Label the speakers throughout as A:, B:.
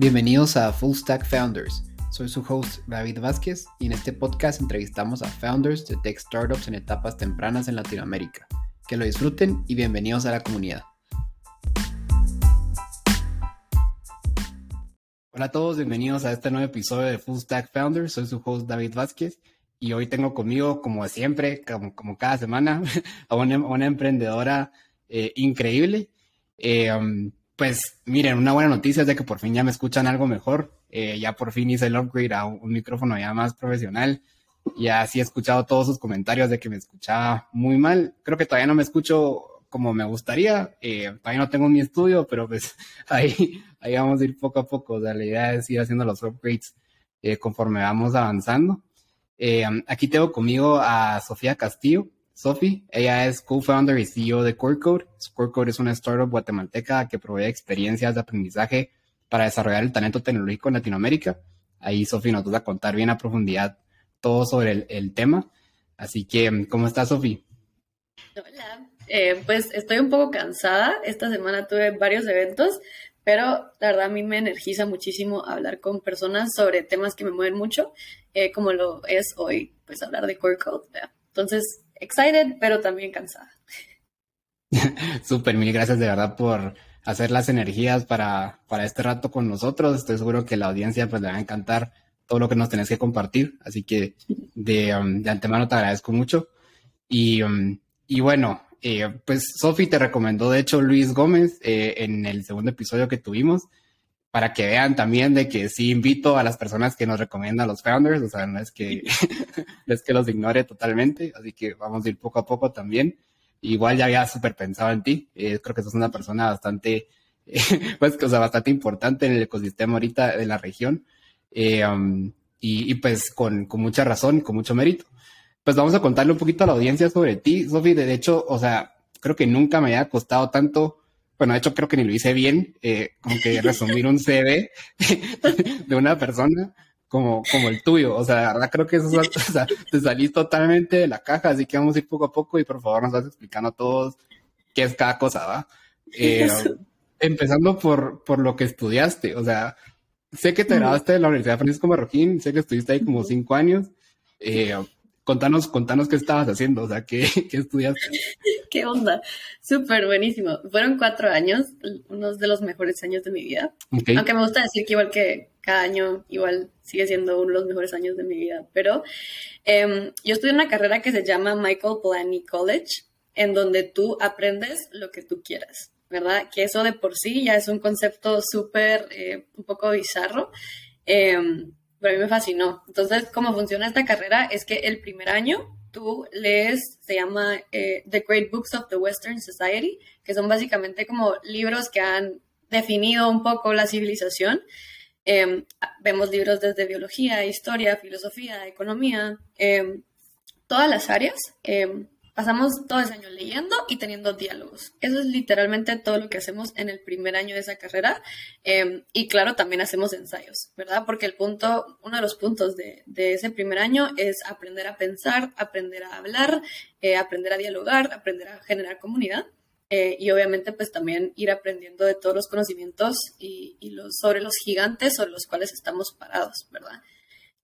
A: Bienvenidos a Full Stack Founders. Soy su host David Vázquez y en este podcast entrevistamos a founders de tech startups en etapas tempranas en Latinoamérica. Que lo disfruten y bienvenidos a la comunidad. Hola a todos, bienvenidos a este nuevo episodio de Full Stack Founders. Soy su host David Vázquez y hoy tengo conmigo, como siempre, como, cada semana, a una, emprendedora eh, increíble. Eh, um, pues miren, una buena noticia es de que por fin ya me escuchan algo mejor. Eh, ya por fin hice el upgrade a un, micrófono ya más profesional. Ya sí he escuchado todos sus comentarios de que me escuchaba muy mal. Creo que todavía no me escucho como me gustaría. todavía no tengo mi estudio, pero pues ahí, ahí vamos a ir poco a poco. O la idea es ir haciendo los upgrades conforme vamos avanzando. Eh, aquí tengo conmigo a Sofía Castillo. Sofi, ella es co-founder y CEO de CoreCode. CoreCode es una startup guatemalteca que provee experiencias de aprendizaje para desarrollar el talento tecnológico en Latinoamérica. Ahí Sofi nos va a contar bien a profundidad todo sobre el, tema. Así que, ¿cómo estás, Sofi?
B: Hola, eh, pues estoy un poco cansada. Esta semana tuve varios eventos, pero la verdad a mí me energiza muchísimo hablar con personas sobre temas que me mueven mucho, eh, como lo es hoy, pues hablar de Core Code. Entonces, excited, pero también cansada.
A: Súper, mil gracias de verdad por hacer las energías para, para este rato con nosotros. Estoy seguro que la audiencia pues le va a encantar todo lo que nos tenés que compartir. Así que de, um, de antemano te agradezco mucho. Y, um, y bueno, eh, pues Sofi te recomendó, de hecho, Luis Gómez eh, en el segundo episodio que tuvimos, para que vean también de que sí invito a las personas que nos recomiendan los founders, o sea, no es que, es que los ignore totalmente, así que vamos a ir poco a poco también. Igual ya había súper pensado en ti, eh, creo que sos una persona bastante, pues, o sea, bastante importante en el ecosistema ahorita de la región, um, y, y, pues con, con mucha razón y con mucho mérito pues vamos a contarle un poquito a la audiencia sobre ti, Sofi. De hecho, o sea, creo que nunca me haya costado tanto. Bueno, de hecho, creo que ni lo hice bien, eh, como que resumir un CV de una persona como, como el tuyo. O sea, la verdad creo que eso, o sea, te salís totalmente de la caja, así que vamos a ir poco a poco y por favor nos vas explicando a todos qué es cada cosa, ¿va? Eh, empezando por, por lo que estudiaste, o sea, sé que te graduaste de la Universidad Francisco Marroquín, sé que estuviste ahí como cinco años. Eh, contanos, contanos qué estabas haciendo, o sea, qué, qué estudiaste.
B: ¿Qué onda? Súper buenísimo. Fueron cuatro años, unos de los mejores años de mi vida. Aunque me gusta decir que igual que cada año, igual sigue siendo uno de los mejores años de mi vida. Pero em, yo estudié una carrera que se llama Michael Blaney College, en donde tú aprendes lo que tú quieras, ¿verdad? Que eso de por sí ya es un concepto súper, eh, un poco bizarro. Em, pero a mí me fascinó. Entonces, cómo funciona esta carrera es que el primer año tú lees, se llama eh, The Great Books of the Western Society, que son básicamente como libros que han definido un poco la civilización. Em, vemos libros desde biología, historia, filosofía, economía, em, todas las áreas. Pasamos todo ese año leyendo y teniendo diálogos. Eso es literalmente todo lo que hacemos en el primer año de esa carrera. Em, y claro, también hacemos ensayos, ¿verdad? Porque el punto, uno de los puntos de, ese primer año es aprender a pensar, aprender a hablar, eh, aprender a dialogar, aprender a generar comunidad. Eh, y obviamente pues también ir aprendiendo de todos los conocimientos y, sobre los gigantes sobre los cuales estamos parados, ¿verdad?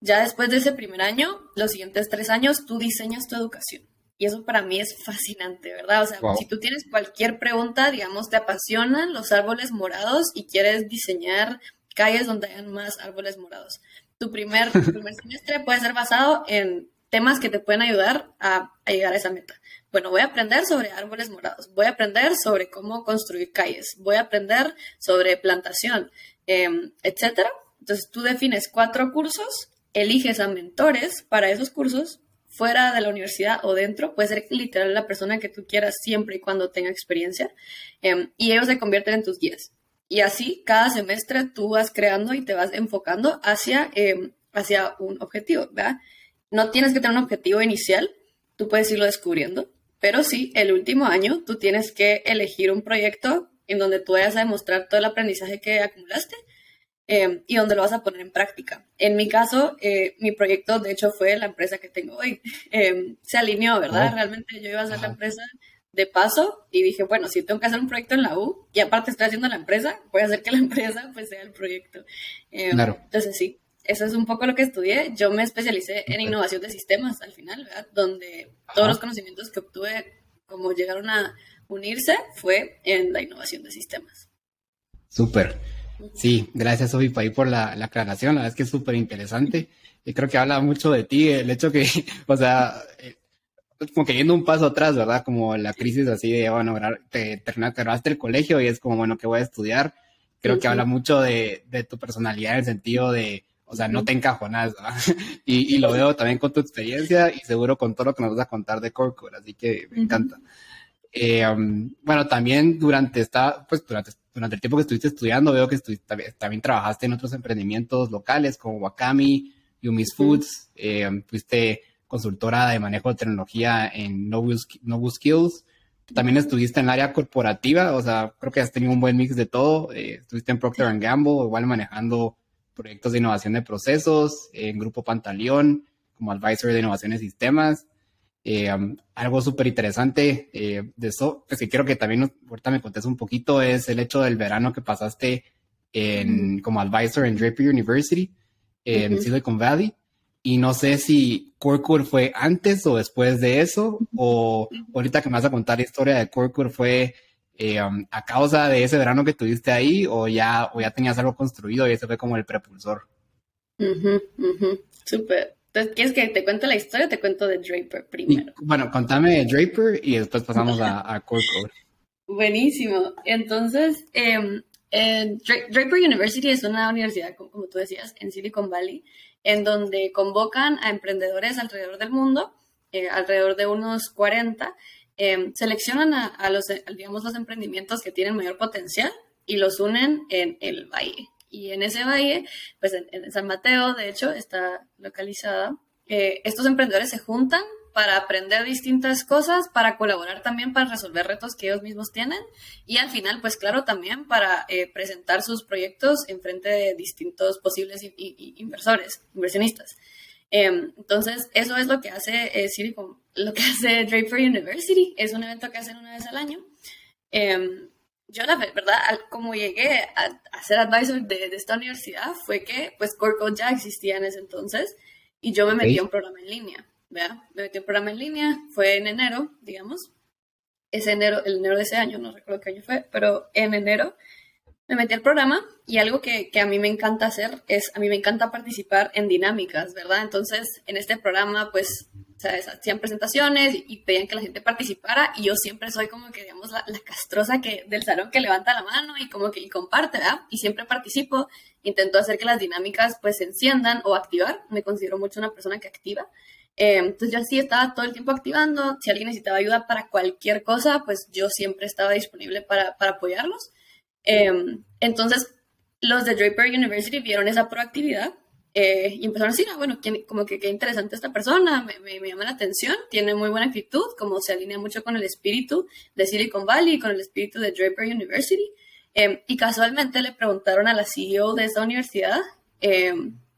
B: Ya después de ese primer año, los siguientes tres años, tú diseñas tu educación. Y eso para mí es fascinante, ¿verdad? O sea, si tú tienes cualquier pregunta, digamos, te apasionan los árboles morados y quieres diseñar calles donde hayan más árboles morados. Tu primer, primer semestre puede ser basado en temas que te pueden ayudar a, llegar a esa meta. Bueno, voy a aprender sobre árboles morados, voy a aprender sobre cómo construir calles, voy a aprender sobre plantación, eh, etcétera. Entonces tú defines cuatro cursos, eliges a mentores para esos cursos fuera de la universidad o dentro, puede ser literal la persona que tú quieras siempre y cuando tenga experiencia, em, y ellos se convierten en tus guías. Y así, cada semestre tú vas creando y te vas enfocando hacia, em, hacia un objetivo, ¿verdad? No tienes que tener un objetivo inicial, tú puedes irlo descubriendo, pero sí, el último año tú tienes que elegir un proyecto en donde tú vayas a demostrar todo el aprendizaje que acumulaste Em, y donde lo vas a poner en práctica. En mi caso, eh, mi proyecto, de hecho, fue la empresa que tengo hoy. Em, se alineó, ¿verdad? Oh. Realmente yo iba a ser la empresa de paso y dije, bueno, si tengo que hacer un proyecto en la U y aparte estoy haciendo la empresa, voy a hacer que la empresa pues sea el proyecto. Eh, claro. Entonces sí, eso es un poco lo que estudié. Yo me especialicé en innovación de sistemas al final, ¿verdad? Donde todos los conocimientos que obtuve, como llegaron a unirse, fue en la innovación de sistemas.
A: Súper. Sí, gracias Sofi por la, la aclaración, la verdad es que es súper interesante y creo que habla mucho de ti, el hecho que, o sea, eh, como que yendo un paso atrás, ¿verdad? Como la crisis así de, bueno, te, terminaste el colegio y es como, bueno, ¿qué voy a estudiar? Creo que habla mucho de, de, tu personalidad en el sentido de, o sea, no te encajonas, ¿verdad? y, y, lo veo también con tu experiencia y seguro con todo lo que nos vas a contar de Corcor, así que me encanta. Eh, um, bueno, también durante esta, pues durante, durante el tiempo que estuviste estudiando, veo que estuviste, también, trabajaste en otros emprendimientos locales como Wakami, Yumi's Foods, eh, fuiste consultora de manejo de tecnología en Nobu, Skills. También estuviste en el área corporativa, o sea, creo que has tenido un buen mix de todo. Eh, estuviste en Procter Gamble, igual manejando proyectos de innovación de procesos, en Grupo Pantaleón, como advisor de innovación de sistemas. Eh, um, algo súper interesante eh, de eso, pues que quiero que también ahorita me contes un poquito, es el hecho del verano que pasaste en, como advisor en Draper University, en Silicon Valley. Y no sé si Corcur fue antes o después de eso, o ahorita que me vas a contar la historia de Corcur fue eh, um, a causa de ese verano que tuviste ahí, o ya, o ya tenías algo construido y ese fue como el prepulsor.
B: Súper. Entonces, ¿quieres que te cuente la historia o te cuento de Draper primero?
A: bueno, contame de Draper y después pasamos a, a Corcur.
B: Buenísimo. Entonces, em, Draper University es una universidad, como tú decías, en Silicon Valley, en donde convocan a emprendedores alrededor del mundo, eh, alrededor de unos 40, em, seleccionan a, los, digamos, los emprendimientos que tienen mayor potencial y los unen en el valle. Y en ese valle, pues en, San Mateo, de hecho, está localizada, eh, estos emprendedores se juntan para aprender distintas cosas, para colaborar también para resolver retos que ellos mismos tienen y al final, pues claro, también para eh, presentar sus proyectos en frente de distintos posibles inversores, inversionistas. Em, entonces, eso es lo que hace eh, lo que hace Draper University. Es un evento que hacen una vez al año. Yo, la verdad, como llegué a, ser advisor de, esta universidad, fue que, pues, Corco ya existía en ese entonces y yo me metí a un programa en línea. ¿vea? Me metí un programa en línea, fue en enero, digamos. Ese enero, el enero de ese año, no recuerdo qué año fue, pero en enero me metí al programa y algo que, que, a mí me encanta hacer es, a mí me encanta participar en dinámicas, ¿verdad? Entonces, en este programa, pues, ¿sabes? hacían presentaciones y, pedían que la gente participara y yo siempre soy como que, digamos, la, la, castrosa que, del salón que levanta la mano y como que comparte, ¿verdad? Y siempre participo, intento hacer que las dinámicas, pues, se enciendan o activar. Me considero mucho una persona que activa. Eh, entonces yo así estaba todo el tiempo activando. Si alguien necesitaba ayuda para cualquier cosa, pues yo siempre estaba disponible para, para apoyarlos. Eh, entonces los de Draper University vieron esa proactividad eh, y empezaron a decir, ah, bueno, como que qué interesante esta persona, me, me, llama la atención, tiene muy buena actitud, como se alinea mucho con el espíritu de Silicon Valley y con el espíritu de Draper University. y casualmente le preguntaron a la CEO de esa universidad,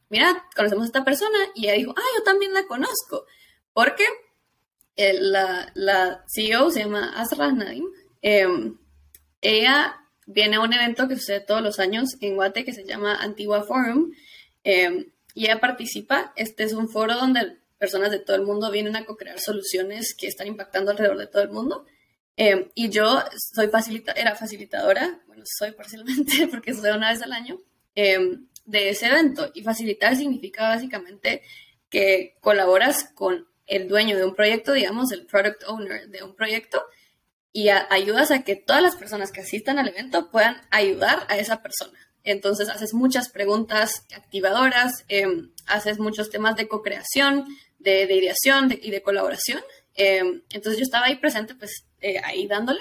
B: mira, conocemos a esta persona y ella dijo, ah, yo también la conozco, porque eh, la, la, CEO se llama Asra Nadim. Em, ella viene a un evento que sucede todos los años en Guate que se llama Antigua Forum em, y ella participa. Este es un foro donde personas de todo el mundo vienen a co-crear soluciones que están impactando alrededor de todo el mundo. Em, y yo soy facilita era facilitadora, bueno, soy parcialmente porque soy una vez al año de ese evento. Y facilitar significa básicamente que colaboras con el dueño de un proyecto, digamos, el product owner de un proyecto, y ayudas a que todas las personas que asistan al evento puedan ayudar a esa persona. Entonces haces muchas preguntas activadoras, em, haces muchos temas de co-creación, de, ideación y de colaboración. Em, entonces yo estaba ahí presente, pues eh, ahí dándole,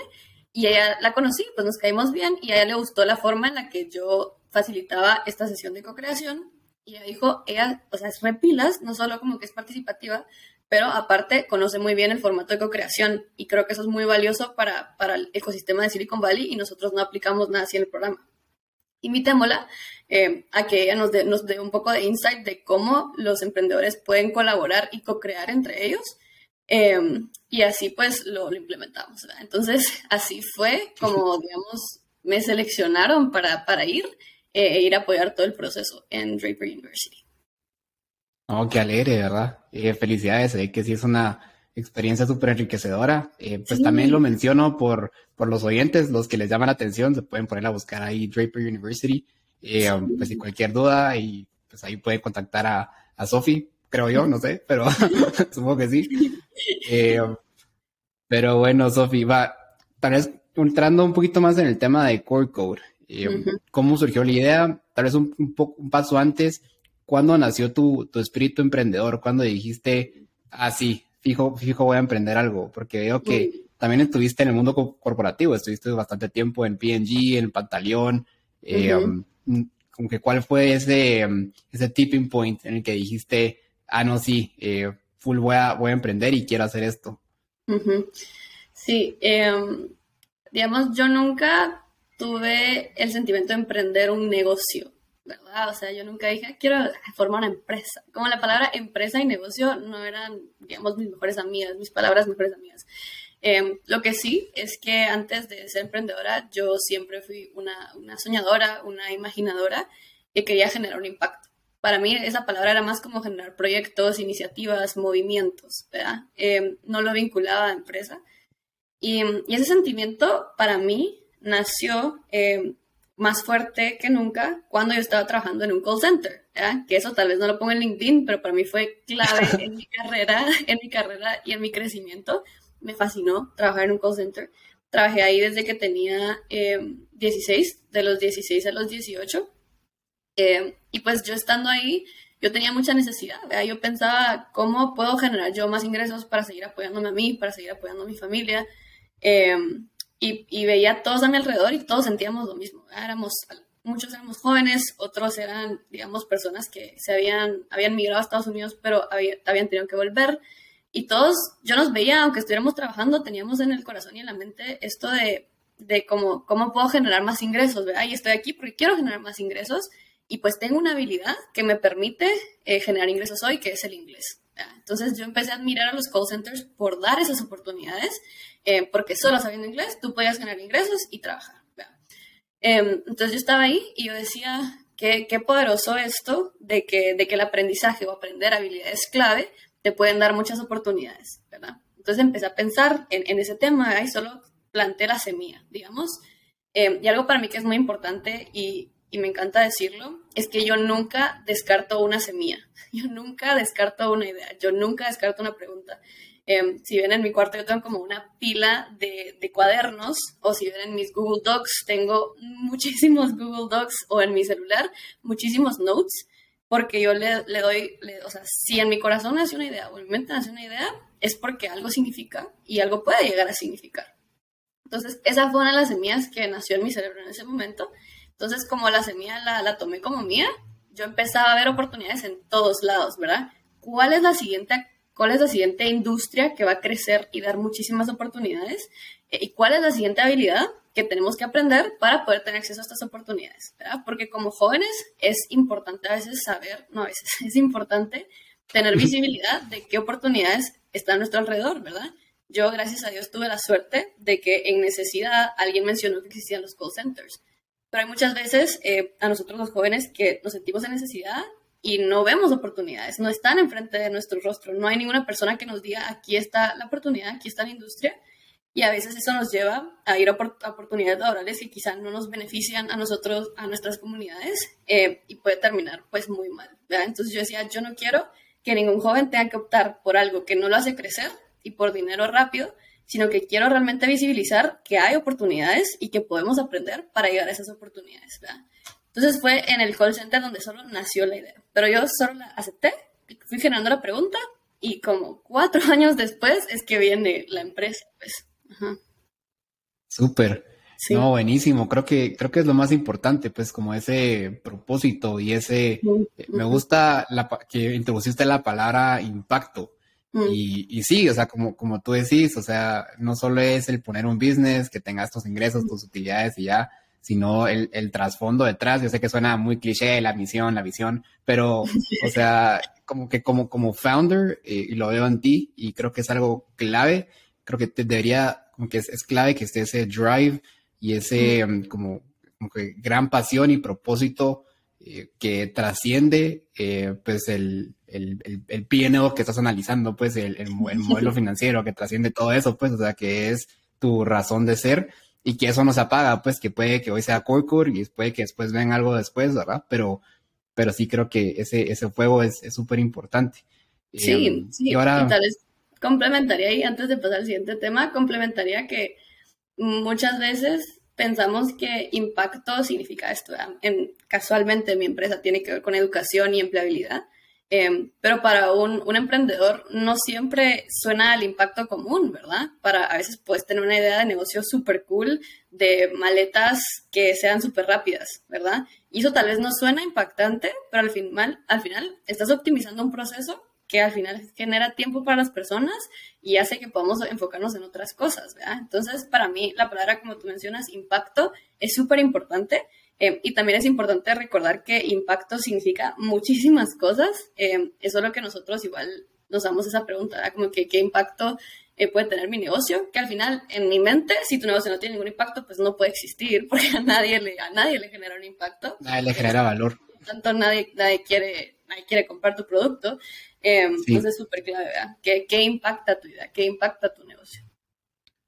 B: y ella la conocí, pues nos caímos bien, y a ella le gustó la forma en la que yo facilitaba esta sesión de co-creación y ella dijo, ella, o sea, es repilas, no solo como que es participativa, pero aparte conoce muy bien el formato de co-creación y creo que eso es muy valioso para, para el ecosistema de Silicon Valley y nosotros no aplicamos nada así en el programa. Invitémosla eh, a que ella nos dé, nos dé un poco de insight de cómo los emprendedores pueden colaborar y co-crear entre ellos Em, y así pues lo, implementamos. Entonces, así fue como, digamos, me seleccionaron para, para ir eh, e ir a apoyar todo el proceso en Draper University.
A: Oh, qué alegre, ¿verdad? Eh, felicidades, eh, que sí es una experiencia súper enriquecedora. Eh, pues también lo menciono por, por los oyentes, los que les llaman la atención, se pueden poner a buscar ahí Draper University. Um, pues si cualquier duda, y pues ahí pueden contactar a, a Sofi, creo yo, no sé, pero supongo que sí. Um, pero bueno, Sofi, va, tal vez entrando un poquito más en el tema de Core Code. ¿Cómo surgió la idea? Tal vez un, un, poco, un paso antes, ¿cuándo nació tu, tu espíritu emprendedor? ¿Cuándo dijiste, ah, sí, fijo, fijo voy a emprender algo? Porque veo que también estuviste en el mundo corporativo, estuviste bastante tiempo en P&G, en Pantaleón. Eh, um, que ¿Cuál fue ese, um, ese tipping point en el que dijiste, ah, no, sí, eh, full voy a, voy a emprender y quiero hacer esto?
B: Sí, em, digamos, yo nunca tuve el sentimiento de emprender un negocio. ¿Verdad? O sea, yo nunca dije, quiero formar una empresa. Como la palabra empresa y negocio no eran, digamos, mis mejores amigas, mis palabras mejores amigas. Em, lo que sí es que antes de ser emprendedora, yo siempre fui una, una soñadora, una imaginadora que quería generar un impacto. Para mí esa palabra era más como generar proyectos, iniciativas, movimientos, ¿verdad? Em, no lo vinculaba a empresa. Y, y, ese sentimiento para mí nació eh, más fuerte que nunca cuando yo estaba trabajando en un call center, que eso tal vez no lo pongo en LinkedIn, pero para mí fue clave en mi carrera, en mi carrera y en mi crecimiento. Me fascinó trabajar en un call center. Trabajé ahí desde que tenía 16, em, de los 16 a los 18. Em, y pues yo estando ahí, yo tenía mucha necesidad. Yo pensaba, ¿cómo puedo generar yo más ingresos para seguir apoyándome a mí, para seguir apoyando a mi familia? Eh, y, veía a todos a mi alrededor y todos sentíamos lo mismo. Éramos, muchos éramos jóvenes, otros eran, digamos, personas que se habían, habían migrado a Estados Unidos, pero habían tenido que volver. Y todos, yo nos veía, aunque estuviéramos trabajando, teníamos en el corazón y en la mente esto de, de cómo, cómo puedo generar más ingresos, ¿verdad? Y estoy aquí porque quiero generar más ingresos y pues tengo una habilidad que me permite eh, generar ingresos hoy, que es el inglés. Entonces yo empecé a admirar a los call centers por dar esas oportunidades, eh, porque solo sabiendo inglés tú podías generar ingresos y trabajar. Em, entonces yo estaba ahí y yo decía, qué, qué poderoso esto de que, de que el aprendizaje o aprender habilidades clave te pueden dar muchas oportunidades, ¿verdad? Entonces empecé a pensar en, ese tema y solo planté la semilla, digamos. Em, y algo para mí que es muy importante y, y me encanta decirlo, es que yo nunca descarto una semilla, yo nunca descarto una idea, yo nunca descarto una pregunta. Em, si ven en mi cuarto, yo tengo como una pila de, de, cuadernos, o si ven en mis Google Docs, tengo muchísimos Google Docs, o en mi celular, muchísimos notes, porque yo le, le doy, o sea, si en mi corazón nace una idea, o en mi mente nace una idea, es porque algo significa y algo puede llegar a significar. Entonces, esa fue una de las semillas que nació en mi cerebro en ese momento entonces, como la semilla la, la tomé como mía, yo empezaba a ver oportunidades en todos lados, ¿verdad? ¿Cuál es la siguiente, cuál es la siguiente industria que va a crecer y dar muchísimas oportunidades? Eh, ¿Y cuál es la siguiente habilidad que tenemos que aprender para poder tener acceso a estas oportunidades? ¿verdad? Porque como jóvenes es importante a veces saber, no a veces, es importante tener visibilidad de qué oportunidades están a nuestro alrededor, ¿verdad? Yo, gracias a Dios, tuve la suerte de que en necesidad alguien mencionó que existían los call centers. Pero hay muchas veces eh, a nosotros los jóvenes que nos sentimos en necesidad y no vemos oportunidades, no están enfrente de nuestro rostro, no hay ninguna persona que nos diga aquí está la oportunidad, aquí está la industria y a veces eso nos lleva a ir a, oportunidades laborales que quizás no nos benefician a nosotros, a nuestras comunidades eh, y puede terminar pues muy mal. Entonces yo decía, yo no quiero que ningún joven tenga que optar por algo que no lo hace crecer y por dinero rápido, sino que quiero realmente visibilizar que hay oportunidades y que podemos aprender para llegar a esas oportunidades. Entonces fue en el call center donde solo nació la idea, pero yo solo la acepté, fui generando la pregunta y como cuatro años después es que viene la empresa. Pues.
A: Súper. No, buenísimo. Creo que, creo que es lo más importante, pues, como ese propósito y ese, me gusta la, que introduciste la palabra impacto, Mm. Y, y, sí, o sea, como, como tú decís, o sea, no solo es el poner un business que tenga estos ingresos, tus utilidades y ya, sino el, el trasfondo detrás. Yo sé que suena muy cliché, la misión, la visión, pero, o sea, como que como, como founder, eh, y lo veo en ti, y creo que es algo clave, creo que te debería, como que es, clave que esté ese drive y ese mm, como, como, que gran pasión y propósito eh, que trasciende eh, pues el, el, el, el PNO que estás analizando, pues el, el, modelo financiero que trasciende todo eso, pues, o sea, que es tu razón de ser y que eso no se apaga, pues que puede que hoy sea Core y puede que después ven algo después, ¿verdad? Pero, pero sí creo que ese, ese fuego es súper importante.
B: Sí, em, sí, y ahora... tal vez complementaría, y antes de pasar al siguiente tema, complementaría que muchas veces pensamos que impacto significa esto. En, casualmente mi empresa tiene que ver con educación y empleabilidad, em, pero para un, emprendedor no siempre suena al impacto común, ¿verdad? Para a veces puedes tener una idea de negocio súper cool, de maletas que sean súper rápidas, ¿verdad? Y eso tal vez no suena impactante, pero al final, al final estás optimizando un proceso que al final genera tiempo para las personas y hace que podamos enfocarnos en otras cosas, ¿verdad? Entonces, para mí, la palabra, como tú mencionas, impacto, es súper importante. Eh, y también es importante recordar que impacto significa muchísimas cosas. Eh, eso es lo que nosotros igual nos damos esa pregunta, ¿verdad? Como que qué impacto eh, puede tener mi negocio, que al final, en mi mente, si tu negocio no tiene ningún impacto, pues no puede existir, porque a nadie le, a nadie le genera un impacto.
A: Nadie le genera valor.
B: Por tanto, nadie, nadie, quiere, nadie quiere comprar tu producto. Em, entonces es súper clave, ¿verdad? ¿Qué, ¿Qué, impacta tu vida? ¿Qué impacta tu negocio?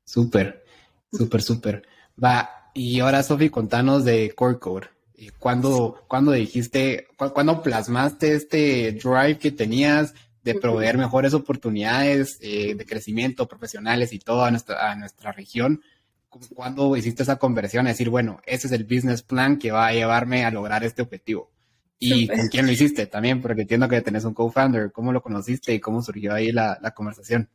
A: Súper, súper, súper. Va, y ahora, Sofi, contanos de Core Code. ¿Cuándo, ¿Cuándo dijiste, cuándo plasmaste este drive que tenías de proveer mejores oportunidades eh, de crecimiento profesionales y todo a nuestra, a nuestra región? ¿Cuándo hiciste esa conversión a decir, bueno, ese es el business plan que va a llevarme a lograr este objetivo? ¿Y con quién lo hiciste también? Porque entiendo que tenés un co-founder. ¿Cómo lo conociste y cómo surgió ahí la, la conversación?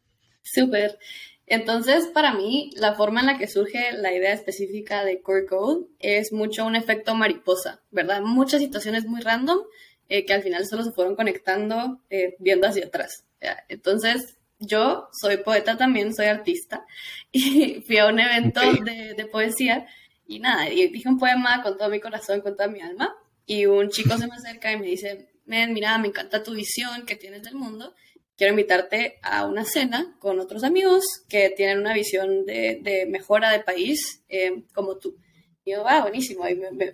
B: Súper. Entonces, para mí, la forma en la que surge la idea específica de Core Code es mucho un efecto mariposa, ¿verdad? Muchas situaciones muy random eh, que al final solo se fueron conectando eh, viendo hacia atrás. Entonces, yo soy poeta también, soy artista, y fui a un evento de, de poesía y nada, y dije un poema con todo mi corazón, con toda mi alma, y un chico se me acerca y me dice, Men, mira, me encanta tu visión que tienes del mundo, quiero invitarte a una cena con otros amigos que tienen una visión de, de mejora del país eh, como tú. Y yo, ah, buenísimo.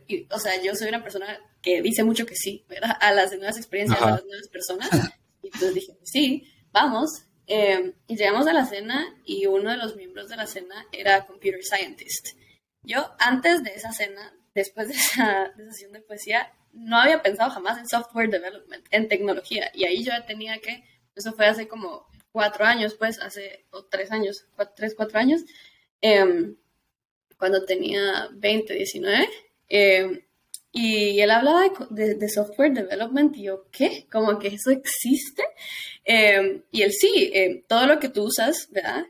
B: Y o sea, yo soy una persona que dice mucho que sí, ¿verdad? A las nuevas experiencias, a las nuevas personas. Y entonces dije, sí, vamos. Eh, y llegamos a la cena y uno de los miembros de la cena era computer scientist. Yo, antes de esa cena, después de esa, sesión de poesía, no había pensado jamás en software development, en tecnología. Y ahí yo tenía que, eso fue hace como cuatro años, pues, hace, tres años, tres, cuatro años, em, cuando tenía 20, 19. Eh, y él hablaba de, software development y yo, ¿qué? Como que eso existe. Em, y él sí, em, todo lo que tú usas, ¿verdad?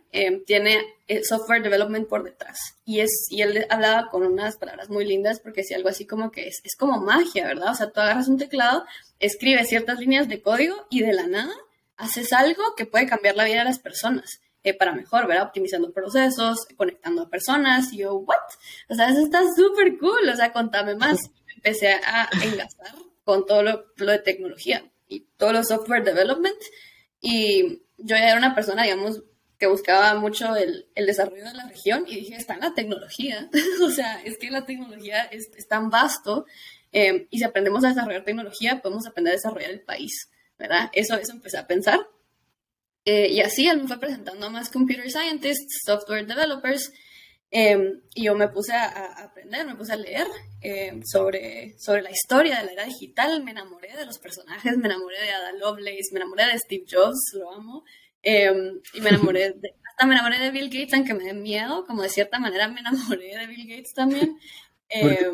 B: Tiene eh, software development por detrás. Y, es, y él hablaba con unas palabras muy lindas porque decía algo así como que es, es como magia, ¿verdad? O sea, tú agarras un teclado, escribes ciertas líneas de código y de la nada haces algo que puede cambiar la vida de las personas. Eh, para mejor, ¿verdad? Optimizando procesos, conectando a personas, y yo, ¿what? O sea, eso está súper cool, o sea, contame más empecé a engastar con todo lo, de tecnología y todo lo software development. Y yo ya era una persona, digamos, que buscaba mucho el, el desarrollo de la región y dije, está en la tecnología. o sea, es que la tecnología es, tan vasto eh, y si aprendemos a desarrollar tecnología, podemos aprender a desarrollar el país, ¿verdad? Eso, eso empecé a pensar. Eh, y así él me fue presentando a más computer scientists, software developers, Em, y yo me puse a, aprender, me puse a leer em, sobre, sobre la historia de la era digital, me enamoré de los personajes, me enamoré de Ada Lovelace, me enamoré de Steve Jobs, lo amo, em, y me enamoré de, hasta me enamoré de Bill Gates, aunque me dé miedo, como de cierta manera me enamoré de Bill Gates también.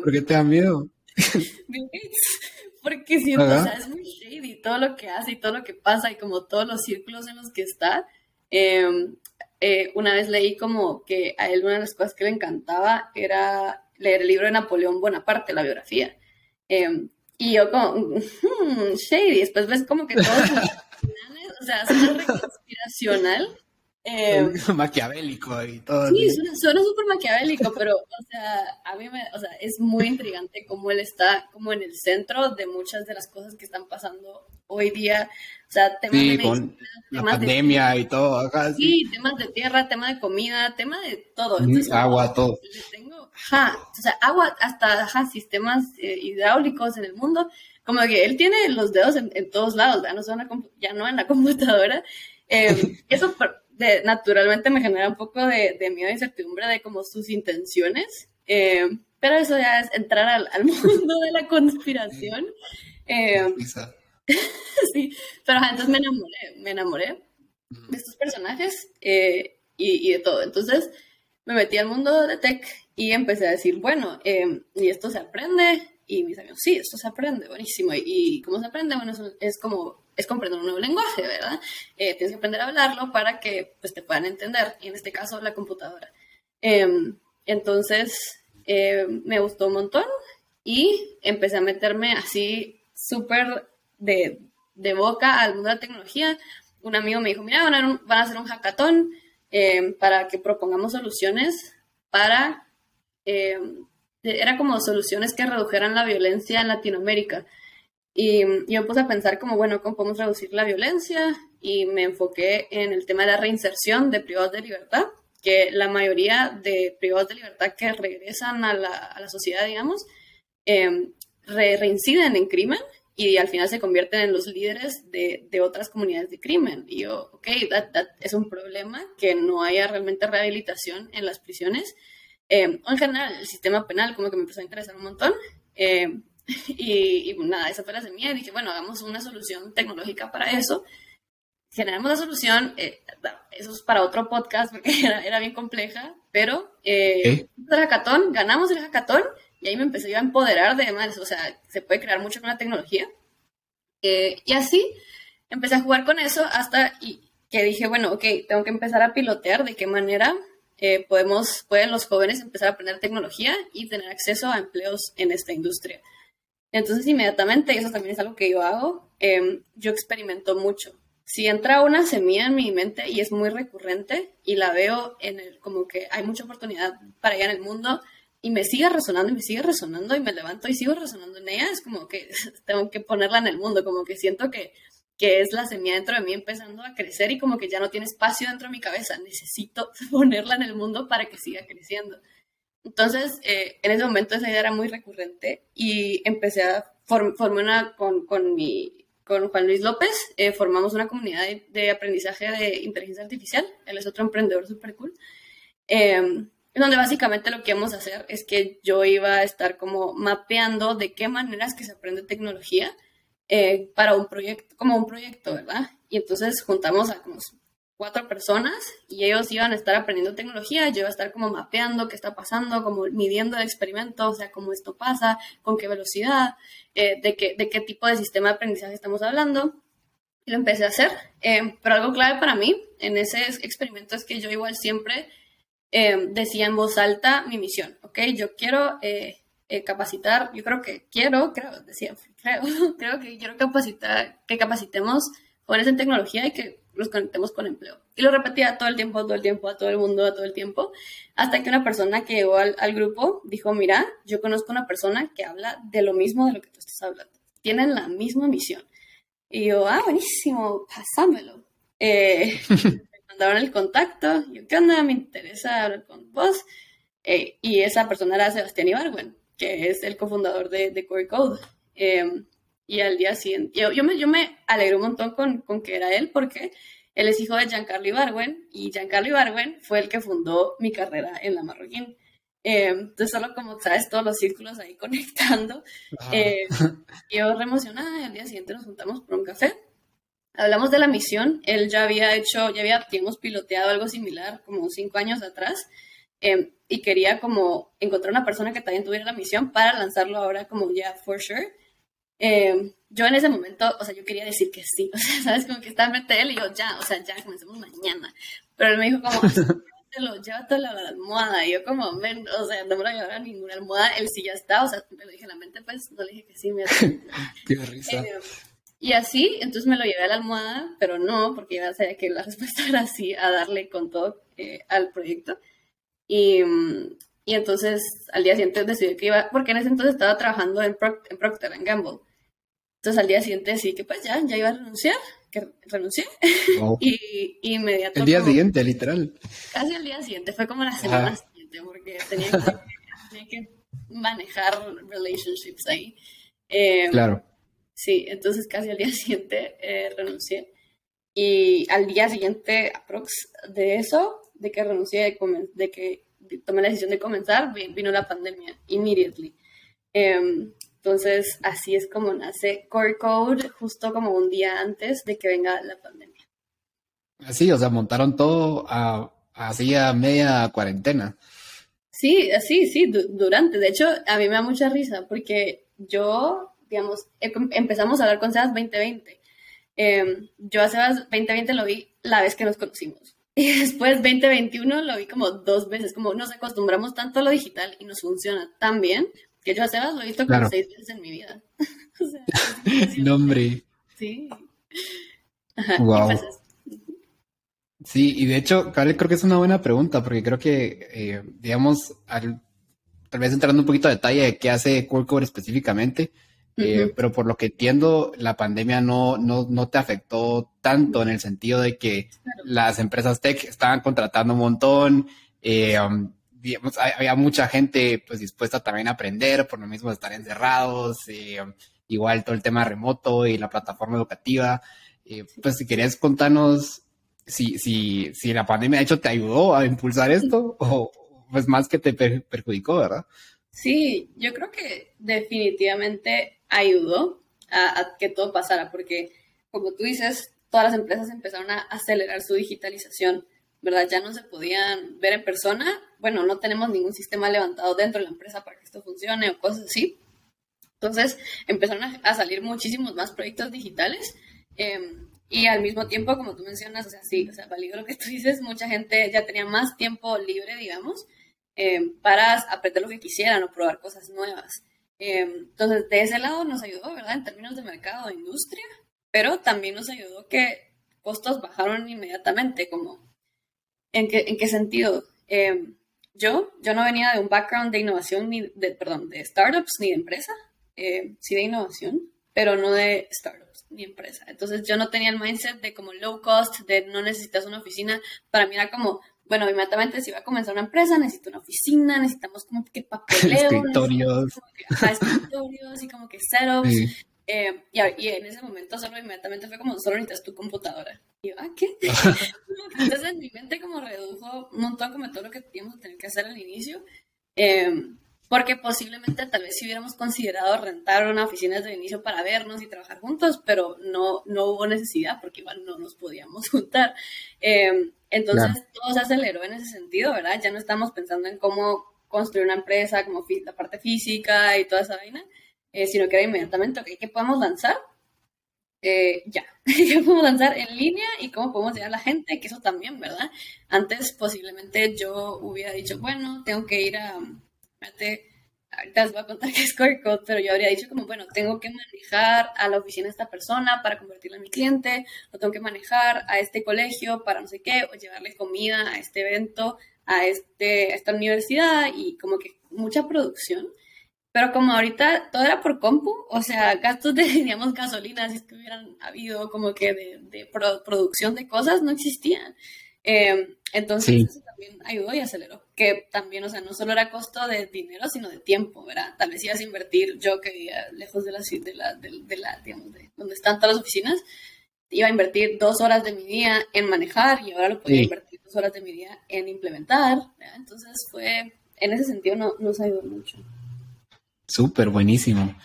A: ¿Por qué, te da miedo?
B: Bill Gates, porque siento, o sea, es muy shady todo lo que hace y todo lo que pasa y como todos los círculos en los que está. Eh, una vez leí como que a él una de las cosas que le encantaba era leer el libro de Napoleón Bonaparte, la biografía. Em, y yo como, hmm, shady, después ves como que todo o sea, suena inspiracional.
A: Eh, maquiavélico y todo.
B: Sí, suena súper maquiavélico, pero, o sea, a mí me, o sea, es muy intrigante cómo él está como en el centro de muchas de las cosas que están pasando hoy día. O sea,
A: temas de con la pandemia y todo.
B: sí. temas de tierra, tema de comida, tema de todo.
A: agua, todo.
B: tengo, o sea, agua, hasta sistemas eh, hidráulicos en el mundo. Como que él tiene los dedos en, todos lados, ¿verdad? No ya no en la computadora. Eh, eso naturalmente me genera un poco de, miedo e incertidumbre de como sus intenciones. Eh, pero eso ya es entrar al, mundo de la conspiración. Eh, sí, pero entonces me enamoré, me enamoré de estos personajes eh, y, de todo. Entonces me metí al mundo de tech y empecé a decir, bueno, y esto se aprende. Y mis amigos, sí, esto se aprende, buenísimo. ¿Y, cómo se aprende? Bueno, es como, es comprender un nuevo lenguaje, ¿verdad? tienes que aprender a hablarlo para que pues, te puedan entender, y en este caso la computadora. Em, entonces, eh, me gustó un montón y empecé a meterme así súper de, boca al mundo de la tecnología. Un amigo me dijo, mira, van a, hacer un hackathon eh, para que propongamos soluciones para... Eh, era como soluciones que redujeran la violencia en Latinoamérica. Y, yo puse a pensar como, bueno, ¿cómo podemos reducir la violencia? Y me enfoqué en el tema de la reinserción de privados de libertad que la mayoría de privados de libertad que regresan a la, a la sociedad, digamos, em, reinciden en crimen y al final se convierten en los líderes de, de otras comunidades de crimen. Y yo, ok, es un problema que no haya realmente rehabilitación en las prisiones. Em, en general, el sistema penal como que me empezó a interesar un montón. Em, y, y, nada, esa fue la semilla. Dije, bueno, hagamos una solución tecnológica para eso generamos la solución, eh, eso es para otro podcast porque era, bien compleja, pero eh, el hackathon, ganamos el hackathon y ahí me empecé a empoderar de demás, o sea, se puede crear mucho con la tecnología. Eh, y así empecé a jugar con eso hasta y, que dije, bueno, ok, tengo que empezar a pilotear de qué manera eh, podemos, pueden los jóvenes empezar a aprender tecnología y tener acceso a empleos en esta industria. Entonces, inmediatamente, eso también es algo que yo hago, em, yo experimento mucho si entra una semilla en mi mente y es muy recurrente y la veo en el, como que hay mucha oportunidad para allá en el mundo y me sigue resonando y me sigue resonando y me levanto y sigo resonando en ella, es como que tengo que ponerla en el mundo, como que siento que, que es la semilla dentro de mí empezando a crecer y como que ya no tiene espacio dentro de mi cabeza, necesito ponerla en el mundo para que siga creciendo. Entonces, eh, en ese momento esa idea era muy recurrente y empecé a formar una con, con Juan Luis López eh, formamos una comunidad de, aprendizaje de inteligencia artificial. Él es otro emprendedor súper cool. Eh, donde básicamente lo que vamos a hacer es que yo iba a estar como mapeando de qué maneras que se aprende tecnología eh, para un proyecto, como un proyecto, ¿verdad? Y entonces juntamos a como cuatro personas y ellos iban a estar aprendiendo tecnología, yo iba a estar como mapeando qué está pasando, como midiendo el experimento, o sea, cómo esto pasa, con qué velocidad, eh, de, qué, de qué tipo de sistema de aprendizaje estamos hablando. Y lo empecé a hacer. Eh, pero algo clave para mí en ese experimento es que yo igual siempre eh, decía en voz alta mi misión, ¿ok? Yo quiero capacitar, yo creo que quiero, creo, decía, creo, creo que quiero capacitar, que capacitemos jóvenes en tecnología y que los conectemos con empleo. Y lo repetía todo el tiempo, todo el tiempo, a todo el mundo, a todo el tiempo, hasta que una persona que llegó al, grupo dijo, mira, yo conozco una persona que habla de lo mismo de lo que tú estás hablando. Tienen la misma misión. Y yo, ah, buenísimo, pasámelo. Eh, me mandaron el contacto, yo, ¿qué onda? Me interesa hablar con vos. Eh, y esa persona era Sebastián Ibargüen, que es el cofundador de, de Core Code. Eh, y al día siguiente, yo, yo, me, yo me alegré un montón con, con, que era él porque él es hijo de Giancarlo Ibarwen y Giancarlo Ibarwen fue el que fundó mi carrera en la Marroquín. Eh, entonces, solo como sabes, todos los círculos ahí conectando. Eh, yo re emocionada y al día siguiente nos juntamos por un café. Hablamos de la misión. Él ya había hecho, ya habíamos piloteado algo similar como cinco años atrás. Eh, y quería como encontrar una persona que también tuviera la misión para lanzarlo ahora como ya for sure. Eh, yo en ese momento, o sea, yo quería decir que sí, o sea, ¿sabes? Como que estaba frente de él y yo, ya, o sea, ya, comencemos mañana. Pero él me dijo como, lo llévatelo a la almohada. Y yo como, o sea, no me lo llevar a ninguna almohada, él sí ya está, o sea, me lo dije en la mente, pues, no le dije que sí, me
A: Qué risa. Eh,
B: y así, entonces me lo llevé a la almohada, pero no, porque iba a ser que la respuesta era así, a darle con todo eh, al proyecto. Y, y entonces al día siguiente decidí que iba, porque en ese entonces estaba trabajando en, en Procter Gamble. Entonces al día siguiente sí que pues ya, ya iba a renunciar, que renuncié. y, inmediatamente.
A: El día siguiente, literal.
B: Casi el día siguiente, fue como la semana siguiente, porque tenía que, manejar relationships ahí.
A: Em, claro.
B: Sí, entonces casi al día siguiente eh, renuncié. Y al día siguiente, aprox de eso, de que renuncié, de, que tomé la decisión de comenzar, vino la pandemia, immediately. Em, entonces, así es como nace Core Code, justo como un día antes de que venga la pandemia.
A: Así, o sea, montaron todo a, así a media cuarentena.
B: Sí, así, sí, durante. De hecho, a mí me da mucha risa porque yo, digamos, empezamos a hablar con Sebas 2020. Em, yo a Sebas 2020 lo vi la vez que nos conocimos. Y después 2021 lo vi como dos veces, como nos acostumbramos tanto a lo digital y nos funciona tan bien que yo a Sebas lo he visto como seis veces en mi vida. o sea,
A: no, hombre.
B: Sí.
A: wow. Sí, y de hecho, creo que es una buena pregunta, porque creo que, eh, digamos, al, tal vez entrando un poquito a detalle de qué hace Qualcomm específicamente, eh, pero por lo que entiendo, la pandemia no, no, no, te afectó tanto en el sentido de que las empresas tech estaban contratando un montón, eh, um, digamos, había mucha gente pues dispuesta también a aprender por lo mismo de estar encerrados, eh, igual todo el tema remoto y la plataforma educativa. Pues si querías contarnos si, si, si la pandemia de hecho te ayudó a impulsar esto o pues más que te perjudicó, ¿verdad?
B: Sí, yo creo que definitivamente ayudó a, a, que todo pasara, porque como tú dices, todas las empresas empezaron a acelerar su digitalización ¿verdad? Ya no se podían ver en persona. Bueno, no tenemos ningún sistema levantado dentro de la empresa para que esto funcione o cosas así. Entonces empezaron a, salir muchísimos más proyectos digitales. Em, y al mismo tiempo, como tú mencionas, o sea, sí, o sea, valido lo que tú dices, mucha gente ya tenía más tiempo libre, digamos, em, para aprender lo que quisieran o probar cosas nuevas. Em, entonces, de ese lado nos ayudó, ¿verdad? En términos de mercado e industria, pero también nos ayudó que costos bajaron inmediatamente, como ¿En qué, en qué sentido? Em, yo, yo no venía de un background de innovación, ni de, perdón, de startups ni de empresa, em, sí de innovación, pero no de startups ni empresa. Entonces yo no tenía el mindset de como low cost, de no necesitas una oficina. Para mí era como, bueno, inmediatamente si va a comenzar una empresa, necesito una oficina, necesitamos como que papeleo.
A: escritorios.
B: escritorios y como que setups. Eh, y, en ese momento solo inmediatamente fue como, solo necesitas tu computadora. Y yo, ¿ah, qué? Entonces en mi mente como redujo un montón como todo lo que teníamos que tener que hacer al inicio. Em, porque posiblemente tal vez si hubiéramos considerado rentar una oficina desde el inicio para vernos y trabajar juntos, pero no, no hubo necesidad porque igual no nos podíamos juntar. Em, entonces todo se aceleró en ese sentido, ¿verdad? Ya no estamos pensando en cómo construir una empresa, como la parte física y toda esa vaina, eh, sino que era inmediatamente, ok, ¿qué podemos lanzar? Eh, ya, ¿qué podemos lanzar en línea y cómo podemos llegar a la gente? Que eso también, ¿verdad? Antes posiblemente yo hubiera dicho, bueno, tengo que ir a, ahorita les voy a contar qué es Code, pero yo habría dicho como, bueno, tengo que manejar a la oficina de esta persona para convertirla en mi cliente, o tengo que manejar a este colegio para no sé qué, o llevarle comida a este evento, a, este, a esta universidad, y como que mucha producción. Pero como ahorita todo era por compu, o sea, gastos de, digamos, gasolina, si es que hubieran habido como que de, producción de cosas, no existían. Em, entonces, eso también ayudó y aceleró. Que también, o sea, no solo era costo de dinero, sino de tiempo, ¿verdad? Tal vez ibas a invertir, yo que vivía lejos de la, de la, de, la digamos, de donde están todas las oficinas, iba a invertir dos horas de mi día en manejar y ahora lo podía invertir dos horas de mi día en implementar. Entonces, fue, en ese sentido, no, nos ayudó mucho.
A: Súper buenísimo.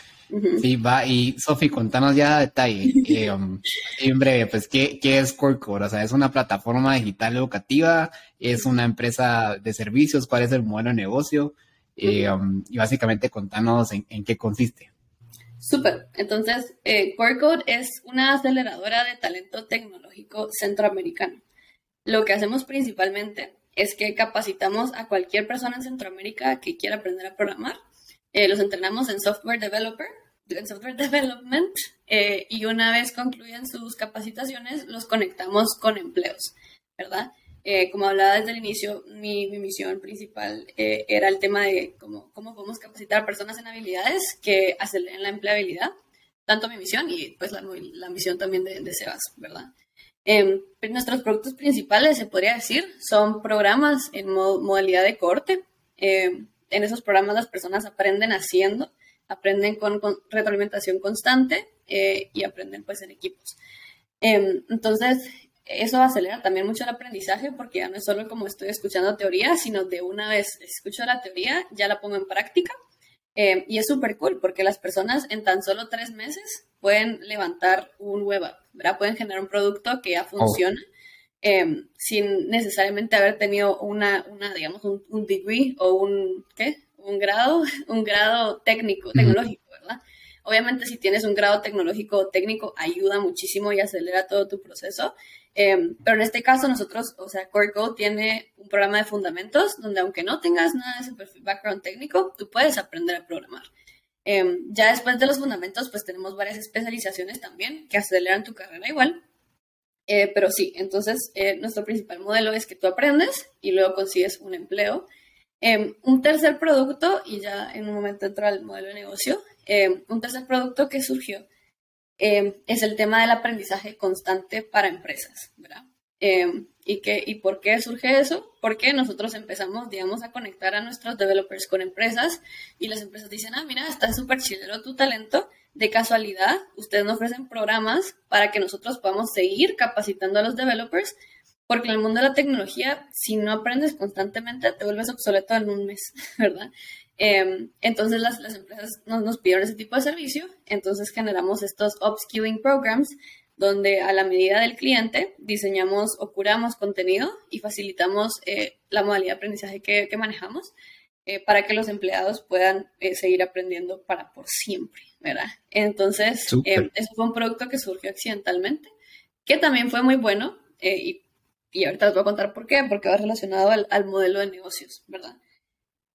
A: Sí, va. Y Sofi, contanos ya detalle, eh, um, en breve, pues, ¿qué, ¿qué, es Corecore? O sea, ¿es una plataforma digital educativa? ¿Es una empresa de servicios? ¿Cuál es el modelo de negocio? Eh, um, y básicamente contanos en, qué consiste.
B: Súper. Entonces, eh, Corecode es una aceleradora de talento tecnológico centroamericano. Lo que hacemos principalmente es que capacitamos a cualquier persona en Centroamérica que quiera aprender a programar eh, los entrenamos en software developer, en software development, eh, y una vez concluyen sus capacitaciones, los conectamos con empleos, ¿verdad? Eh, como hablaba desde el inicio, mi, misión principal era el tema de cómo, cómo podemos capacitar personas en habilidades que aceleren la empleabilidad. tanto mi misión y pues la, la misión también de, de Sebas, ¿verdad? Eh, nuestros productos principales, se podría decir, son programas en modalidad de corte. Eh, en esos programas las personas aprenden haciendo, aprenden con, retroalimentación constante eh, y aprenden pues en equipos. Em, entonces, eso acelera también mucho el aprendizaje porque ya no es solo como estoy escuchando teoría, sino de una vez escucho la teoría, ya la pongo en práctica. Em, y es súper cool porque las personas en tan solo tres meses pueden levantar un web app, ¿verdad? Pueden generar un producto que ya oh. Em, sin necesariamente haber tenido una, una digamos, un, degree o un, ¿qué? Un grado, un grado técnico, tecnológico, ¿verdad? Obviamente si tienes un grado tecnológico o técnico ayuda muchísimo y acelera todo tu proceso, em, pero en este caso nosotros, o sea, Core Code tiene un programa de fundamentos donde aunque no tengas nada de ese background técnico, tú puedes aprender a programar. Em, ya después de los fundamentos, pues tenemos varias especializaciones también que aceleran tu carrera igual. Eh, pero sí, entonces eh, nuestro principal modelo es que tú aprendes y luego consigues un empleo. Em, un tercer producto, y ya en un momento entra el modelo de negocio, em, un tercer producto que surgió em, es el tema del aprendizaje constante para empresas. ¿y, qué, ¿Y por qué surge eso? Porque nosotros empezamos, digamos, a conectar a nuestros developers con empresas y las empresas dicen, ah, mira, está súper chilero tu talento, de casualidad, ustedes nos ofrecen programas para que nosotros podamos seguir capacitando a los developers, porque en el mundo de la tecnología, si no aprendes constantemente, te vuelves obsoleto en un mes, ¿verdad? Em, entonces las, empresas nos, nos, pidieron ese tipo de servicio, entonces generamos estos upskilling programs donde a la medida del cliente diseñamos o curamos contenido y facilitamos eh, la modalidad de aprendizaje que, que manejamos eh, para que los empleados puedan eh, seguir aprendiendo para por siempre, ¿verdad? Entonces, eh, eso fue un producto que surgió accidentalmente, que también fue muy bueno y, y, ahorita les voy a contar por qué, porque va relacionado al, al modelo de negocios, ¿verdad?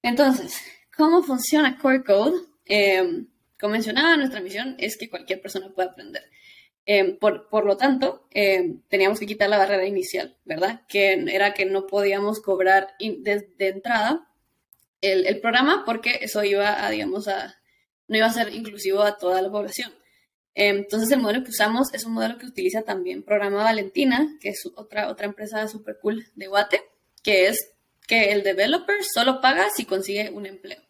B: Entonces, ¿cómo funciona Core Code? como mencionaba, nuestra misión es que cualquier persona pueda aprender. por, por, lo tanto, teníamos que quitar la barrera inicial, ¿verdad? Que era que no podíamos cobrar desde entrada el, programa porque eso iba a, digamos, a, no iba a ser inclusivo a toda la población. Entonces el modelo que usamos es un modelo que utiliza también Programa Valentina, que es otra, otra empresa super cool de Guate, que es que el developer solo paga si consigue un empleo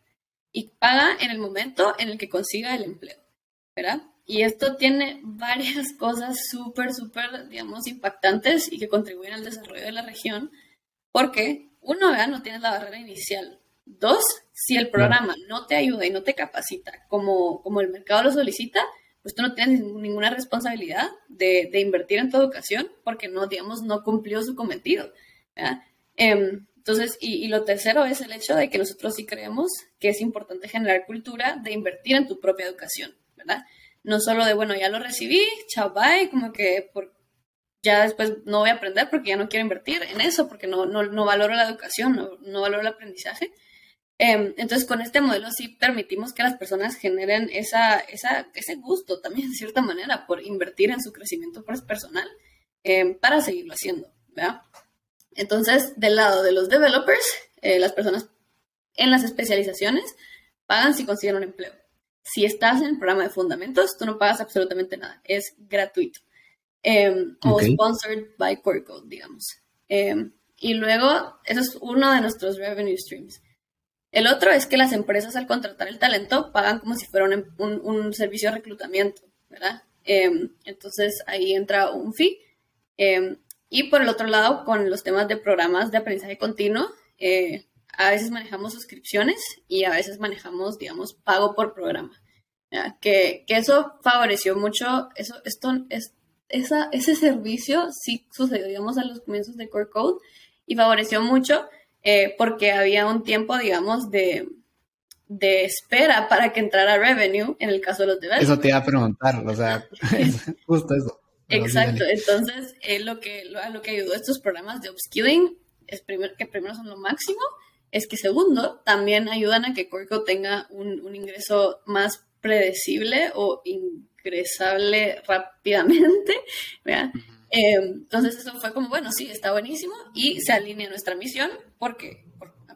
B: y paga en el momento en el que consiga el empleo, ¿verdad? Y esto tiene varias cosas súper, súper, digamos, impactantes y que contribuyen al desarrollo de la región, porque uno, ¿verdad? No tiene la barrera inicial, Dos, si el programa no te ayuda y no te capacita como, como el mercado lo solicita, pues tú no tienes ninguna responsabilidad de, invertir en tu educación porque no, digamos, no cumplió su cometido. Em, entonces, y, lo tercero es el hecho de que nosotros sí creemos que es importante generar cultura de invertir en tu propia educación, ¿verdad? No solo de, bueno, ya lo recibí, chao, bye, como que por, ya después no voy a aprender porque ya no quiero invertir en eso, porque no, no, valoro la educación, no, no valoro el aprendizaje. Em, entonces, con este modelo sí permitimos que las personas generen esa, ese gusto también, de cierta manera, por invertir en su crecimiento personal em, para seguirlo haciendo. ¿verdad? Entonces, del lado de los developers, eh, las personas en las especializaciones pagan si consiguen un empleo. Si estás en el programa de fundamentos, tú no pagas absolutamente nada, es gratuito. Em, o sponsored by Core Code, digamos. y luego, eso es uno de nuestros revenue streams. El otro es que las empresas al contratar el talento pagan como si fuera un, servicio de reclutamiento, ¿verdad? Em, entonces ahí entra un fee. Em, y por el otro lado, con los temas de programas de aprendizaje continuo, eh, a veces manejamos suscripciones y a veces manejamos, digamos, pago por programa. Que, eso favoreció mucho, eso, esto, es, ese servicio sí sucedió, digamos, a los comienzos de Core Code y favoreció mucho eh, porque había un tiempo, digamos, de, de espera para que entrara revenue en el caso de los developers.
A: Eso te iba a preguntar, o sea, justo eso.
B: Exacto, entonces eh, lo, que, lo, que ayudó a estos programas de upskilling es primero, que primero son lo máximo, es que segundo, también ayudan a que Corco tenga un, un ingreso más predecible o ingresable rápidamente, ¿verdad? Em, entonces eso fue como, bueno, sí, está buenísimo y se alinea nuestra misión. ¿Por qué?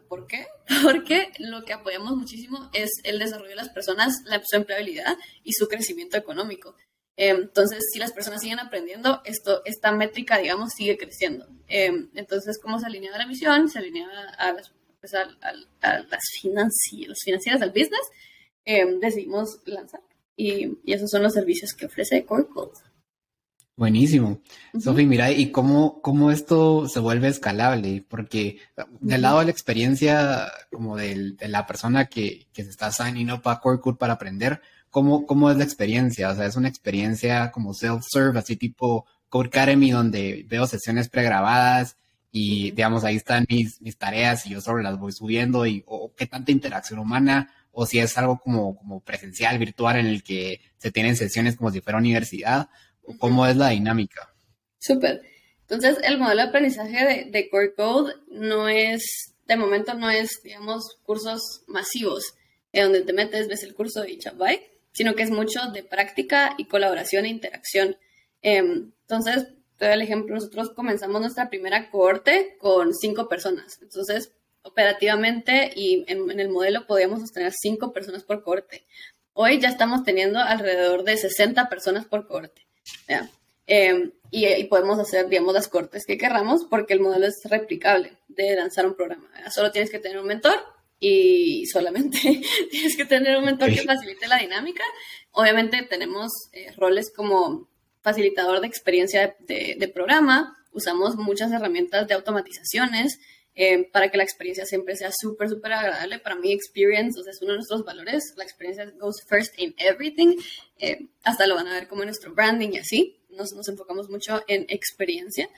B: ¿Por, qué? porque lo que apoyamos muchísimo es el desarrollo de las personas, la, su empleabilidad y su crecimiento económico. Em, entonces, si las personas siguen aprendiendo, esto, esta métrica, digamos, sigue creciendo. Em, entonces, ¿cómo se alinea la misión? Se alinea a las, pues, a, las financieras del business. Decidimos lanzar. Y, y, esos son los servicios que ofrece Core Code.
A: Buenísimo. Sofi, mira, ¿y cómo, cómo esto se vuelve escalable? Porque del lado de la experiencia, como de la persona que, que se está signing up a Core para aprender, ¿cómo, ¿cómo es la experiencia? O sea, es una experiencia como self-serve, así tipo Code Academy, donde veo sesiones pregrabadas y, digamos, ahí están mis, mis tareas y yo solo las voy subiendo y, o qué tanta interacción humana, o si es algo como, como presencial, virtual, en el que se tienen sesiones como si fuera universidad ¿Cómo es la dinámica?
B: Súper. Entonces, el modelo de aprendizaje de, Core Code no es, de momento no es, digamos, cursos masivos, en donde te metes, ves el curso y bye, sino que es mucho de práctica y colaboración e interacción. Em, entonces, te doy el ejemplo, nosotros comenzamos nuestra primera cohorte con cinco personas. Entonces, operativamente y en el modelo podíamos sostener cinco personas por cohorte. Hoy ya estamos teniendo alrededor de 60 personas por cohorte. Em, y, podemos hacer, digamos, las cortes que querramos porque el modelo es replicable de lanzar un programa. Solo tienes que tener un mentor y solamente tienes que tener un mentor que facilite la dinámica. Obviamente tenemos eh, roles como facilitador de experiencia de, programa, usamos muchas herramientas de automatizaciones em, para que la experiencia siempre sea súper, súper agradable. Para mí, experience, o sea, es uno de nuestros valores. La experiencia goes first in everything. Eh, hasta lo van a ver como en nuestro branding y así. Nos, nos enfocamos mucho en experiencia,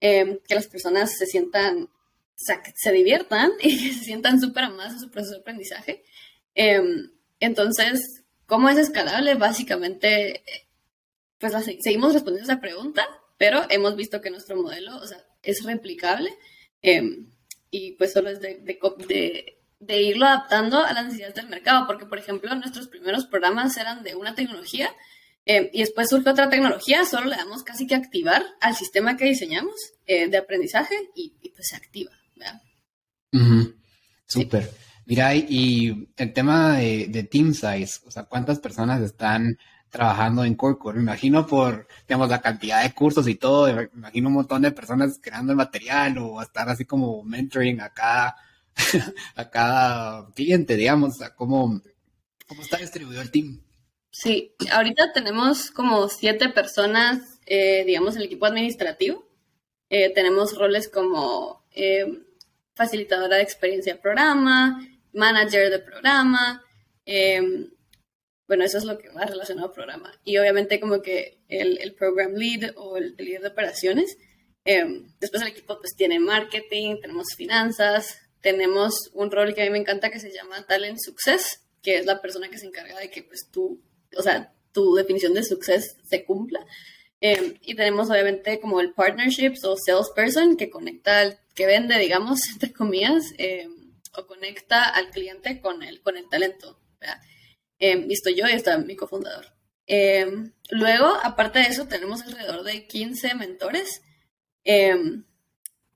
B: eh, que las personas se sientan, o sea, que se diviertan y se sientan súper amadas en su proceso de aprendizaje. Eh, entonces, ¿cómo es escalable? Básicamente, pues seguimos respondiendo a esa pregunta, pero hemos visto que nuestro modelo, o sea, es replicable y pues solo es de, de de irlo adaptando a las necesidades del mercado, porque por ejemplo nuestros primeros programas eran de una tecnología eh, y después surge otra tecnología, solo le damos casi que activar al sistema que diseñamos eh, de aprendizaje y, pues se activa.
A: Súper. Mira, y el tema de, team size, o sea, ¿cuántas personas están trabajando en Core Me imagino por, digamos, la cantidad de cursos y todo, me imagino un montón de personas creando el material o estar así como mentoring acá a cada cliente, digamos, a cómo, cómo está distribuido el team.
B: Sí, ahorita tenemos como siete personas, eh, digamos, el equipo administrativo. Eh, tenemos roles como eh, facilitadora de experiencia de programa, manager de programa. Bueno, eso es lo que va relacionado al programa. Y obviamente como que el, el program lead o el, el líder de operaciones. después el equipo pues tiene marketing, tenemos finanzas, tenemos un rol que a mí me encanta que se llama Talent Success, que es la persona que se encarga de que pues tú, o sea, tu definición de success se cumpla. Em, y tenemos obviamente como el partnerships o salesperson que conecta, al, que vende, digamos, entre comillas, em, o conecta al cliente con el, con el talento. Eh, y estoy yo y está mi cofundador. luego, aparte de eso, tenemos alrededor de 15 mentores.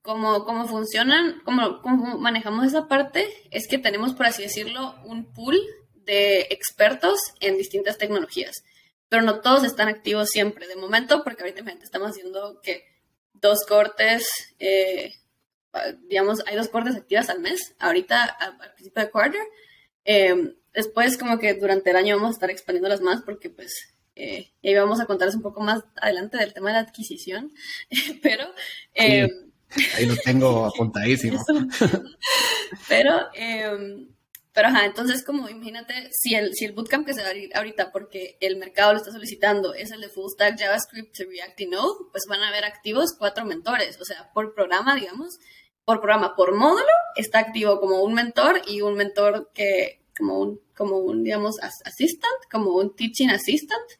B: Cómo, cómo funcionan, cómo, cómo manejamos esa parte, es que tenemos, por así decirlo, un pool de expertos en distintas tecnologías, pero no todos están activos siempre, de momento, porque ahorita estamos haciendo que dos cortes, eh, digamos, hay dos cortes activas al mes, ahorita al principio de quarter, em, después como que durante el año vamos a estar expandiéndolas más porque pues eh, y ahí vamos a contarles un poco más adelante del tema de la adquisición, pero... Em,
A: Ahí lo tengo apuntadísimo.
B: pero, eh, pero ajá, entonces como imagínate, si el, si el bootcamp que se va a abrir ahorita, porque el mercado lo está solicitando, es el de Full Stack JavaScript React y Node, pues van a haber activos cuatro mentores, o sea, por programa, digamos, por programa, por módulo, está activo como un mentor y un mentor que, como un, como un, digamos, assistant, como un teaching assistant,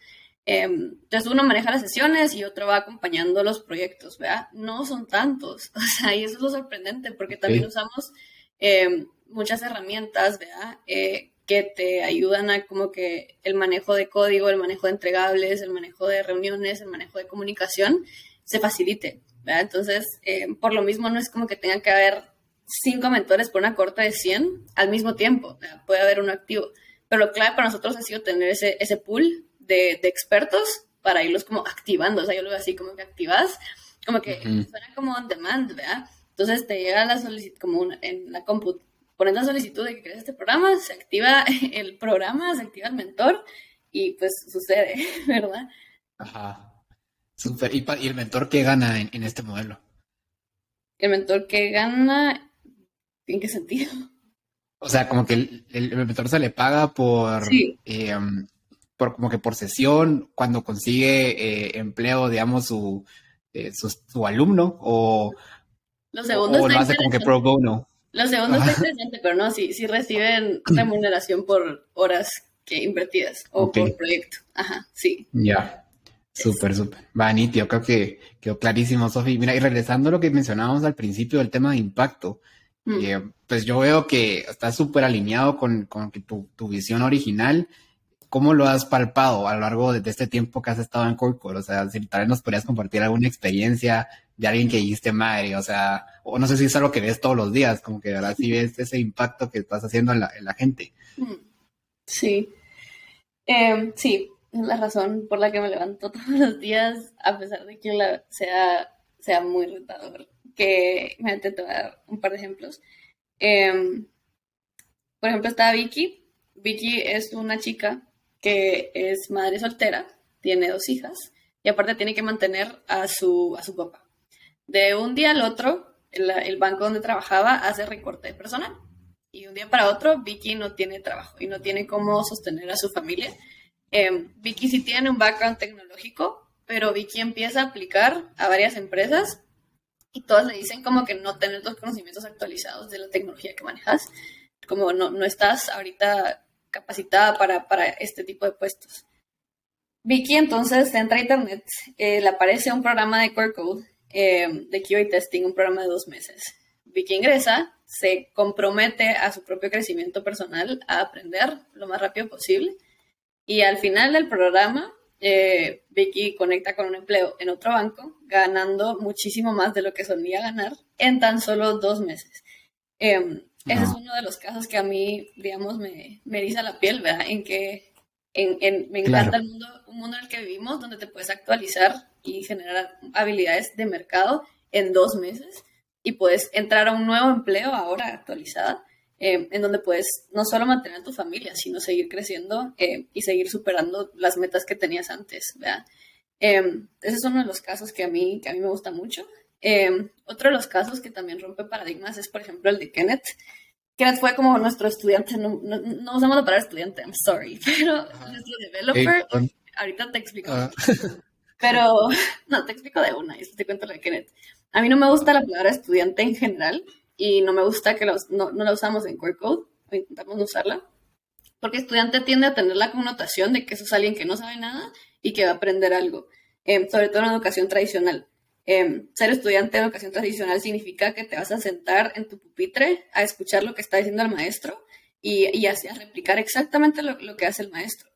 B: Em, entonces uno maneja las sesiones y otro va acompañando los proyectos, ¿verdad? No son tantos, o sea, y eso es lo sorprendente porque también usamos em, muchas herramientas, ¿verdad? Eh, que te ayudan a como que el manejo de código, el manejo de entregables, el manejo de reuniones, el manejo de comunicación se facilite, ¿verdad? Entonces, em, por lo mismo no es como que tenga que haber cinco mentores por una corte de 100 al mismo tiempo. Puede haber uno activo. Pero lo clave para nosotros ha sido tener ese, ese pool de, de expertos para irlos como activando. O sea, yo lo veo así como que activas, como que suena como on demand, ¿verdad? Entonces te llega la solicitud, como en la compu, pones la solicitud de que crees este programa, se activa el programa, se activa el mentor y pues sucede, ¿verdad?
A: Ajá. Súper. ¿Y, el mentor qué gana en, este modelo?
B: El mentor que gana, ¿en qué sentido?
A: O sea, como que el, mentor se le paga por, eh, por como que por sesión, cuando consigue eh, empleo, digamos, su, eh, su, alumno, o,
B: segundos
A: o lo hace como que pro bono.
B: Los segundos es interesante, pero no, sí, sí reciben remuneración por horas que invertidas o por proyecto. Ajá, sí.
A: Ya. Súper, súper. Va, yo creo que quedó clarísimo, Sofi. Mira, y regresando a lo que mencionábamos al principio del tema de impacto, mm. eh, pues yo veo que está súper alineado con, con tu, tu, visión original. ¿Cómo lo has palpado a lo largo de, este tiempo que has estado en Corcor? O sea, si tal vez nos podrías compartir alguna experiencia de alguien que dijiste madre, o sea, o no sé si es algo que ves todos los días, como que ahora sí ves ese impacto que estás haciendo en la, en la gente. Mm.
B: Sí. Eh, sí, es la razón por la que me levanto todos los días, a pesar de que la, sea, sea muy retador. Que me voy a dar un par de ejemplos. Em, por ejemplo, está Vicky. Vicky es una chica que es madre soltera, tiene dos hijas y aparte tiene que mantener a su, a su papá. De un día al otro, el, el banco donde trabajaba hace recorte de personal. Y un día para otro, Vicky no tiene trabajo y no tiene cómo sostener a su familia Em, Vicky sí tiene un background tecnológico, pero Vicky empieza a aplicar a varias empresas y todas le dicen como que no tener los conocimientos actualizados de la tecnología que manejas, como no, no estás ahorita capacitada para, para este tipo de puestos. Vicky entonces entra a internet, eh, le aparece un programa de Core Code, em, de QA Testing, un programa de dos meses. Vicky ingresa, se compromete a su propio crecimiento personal, a aprender lo más rápido posible y al final del programa, eh, Vicky conecta con un empleo en otro banco, ganando muchísimo más de lo que solía ganar en tan solo dos meses. Em, ese es uno de los casos que a mí, digamos, me, me eriza la piel, ¿verdad? En que en, me encanta el mundo, un mundo en el que vivimos, donde te puedes actualizar y generar habilidades de mercado en dos meses y puedes entrar a un nuevo empleo ahora actualizada eh, en donde puedes no solo mantener a tu familia, sino seguir creciendo eh, y seguir superando las metas que tenías antes, ¿verdad? Eh, ese es uno de los casos que a mí, que a mí me gusta mucho. otro de los casos que también rompe paradigmas es, por ejemplo, el de Kenneth. Kenneth fue como nuestro estudiante, no, no, usamos la palabra estudiante, I'm sorry, pero nuestro developer, ahorita te explico. Ah. Pero, no, te explico de una y te cuento lo de Kenneth. A mí no me gusta la palabra estudiante en general, y no me gusta que los, no, no, la usamos en Core Code, o intentamos usarla, porque estudiante tiende a tener la connotación de que eso es alguien que no sabe nada y que va a aprender algo, em, sobre todo en educación tradicional. Em, ser estudiante de educación tradicional significa que te vas a sentar en tu pupitre a escuchar lo que está diciendo el maestro y, y así a replicar exactamente lo, lo que hace el maestro.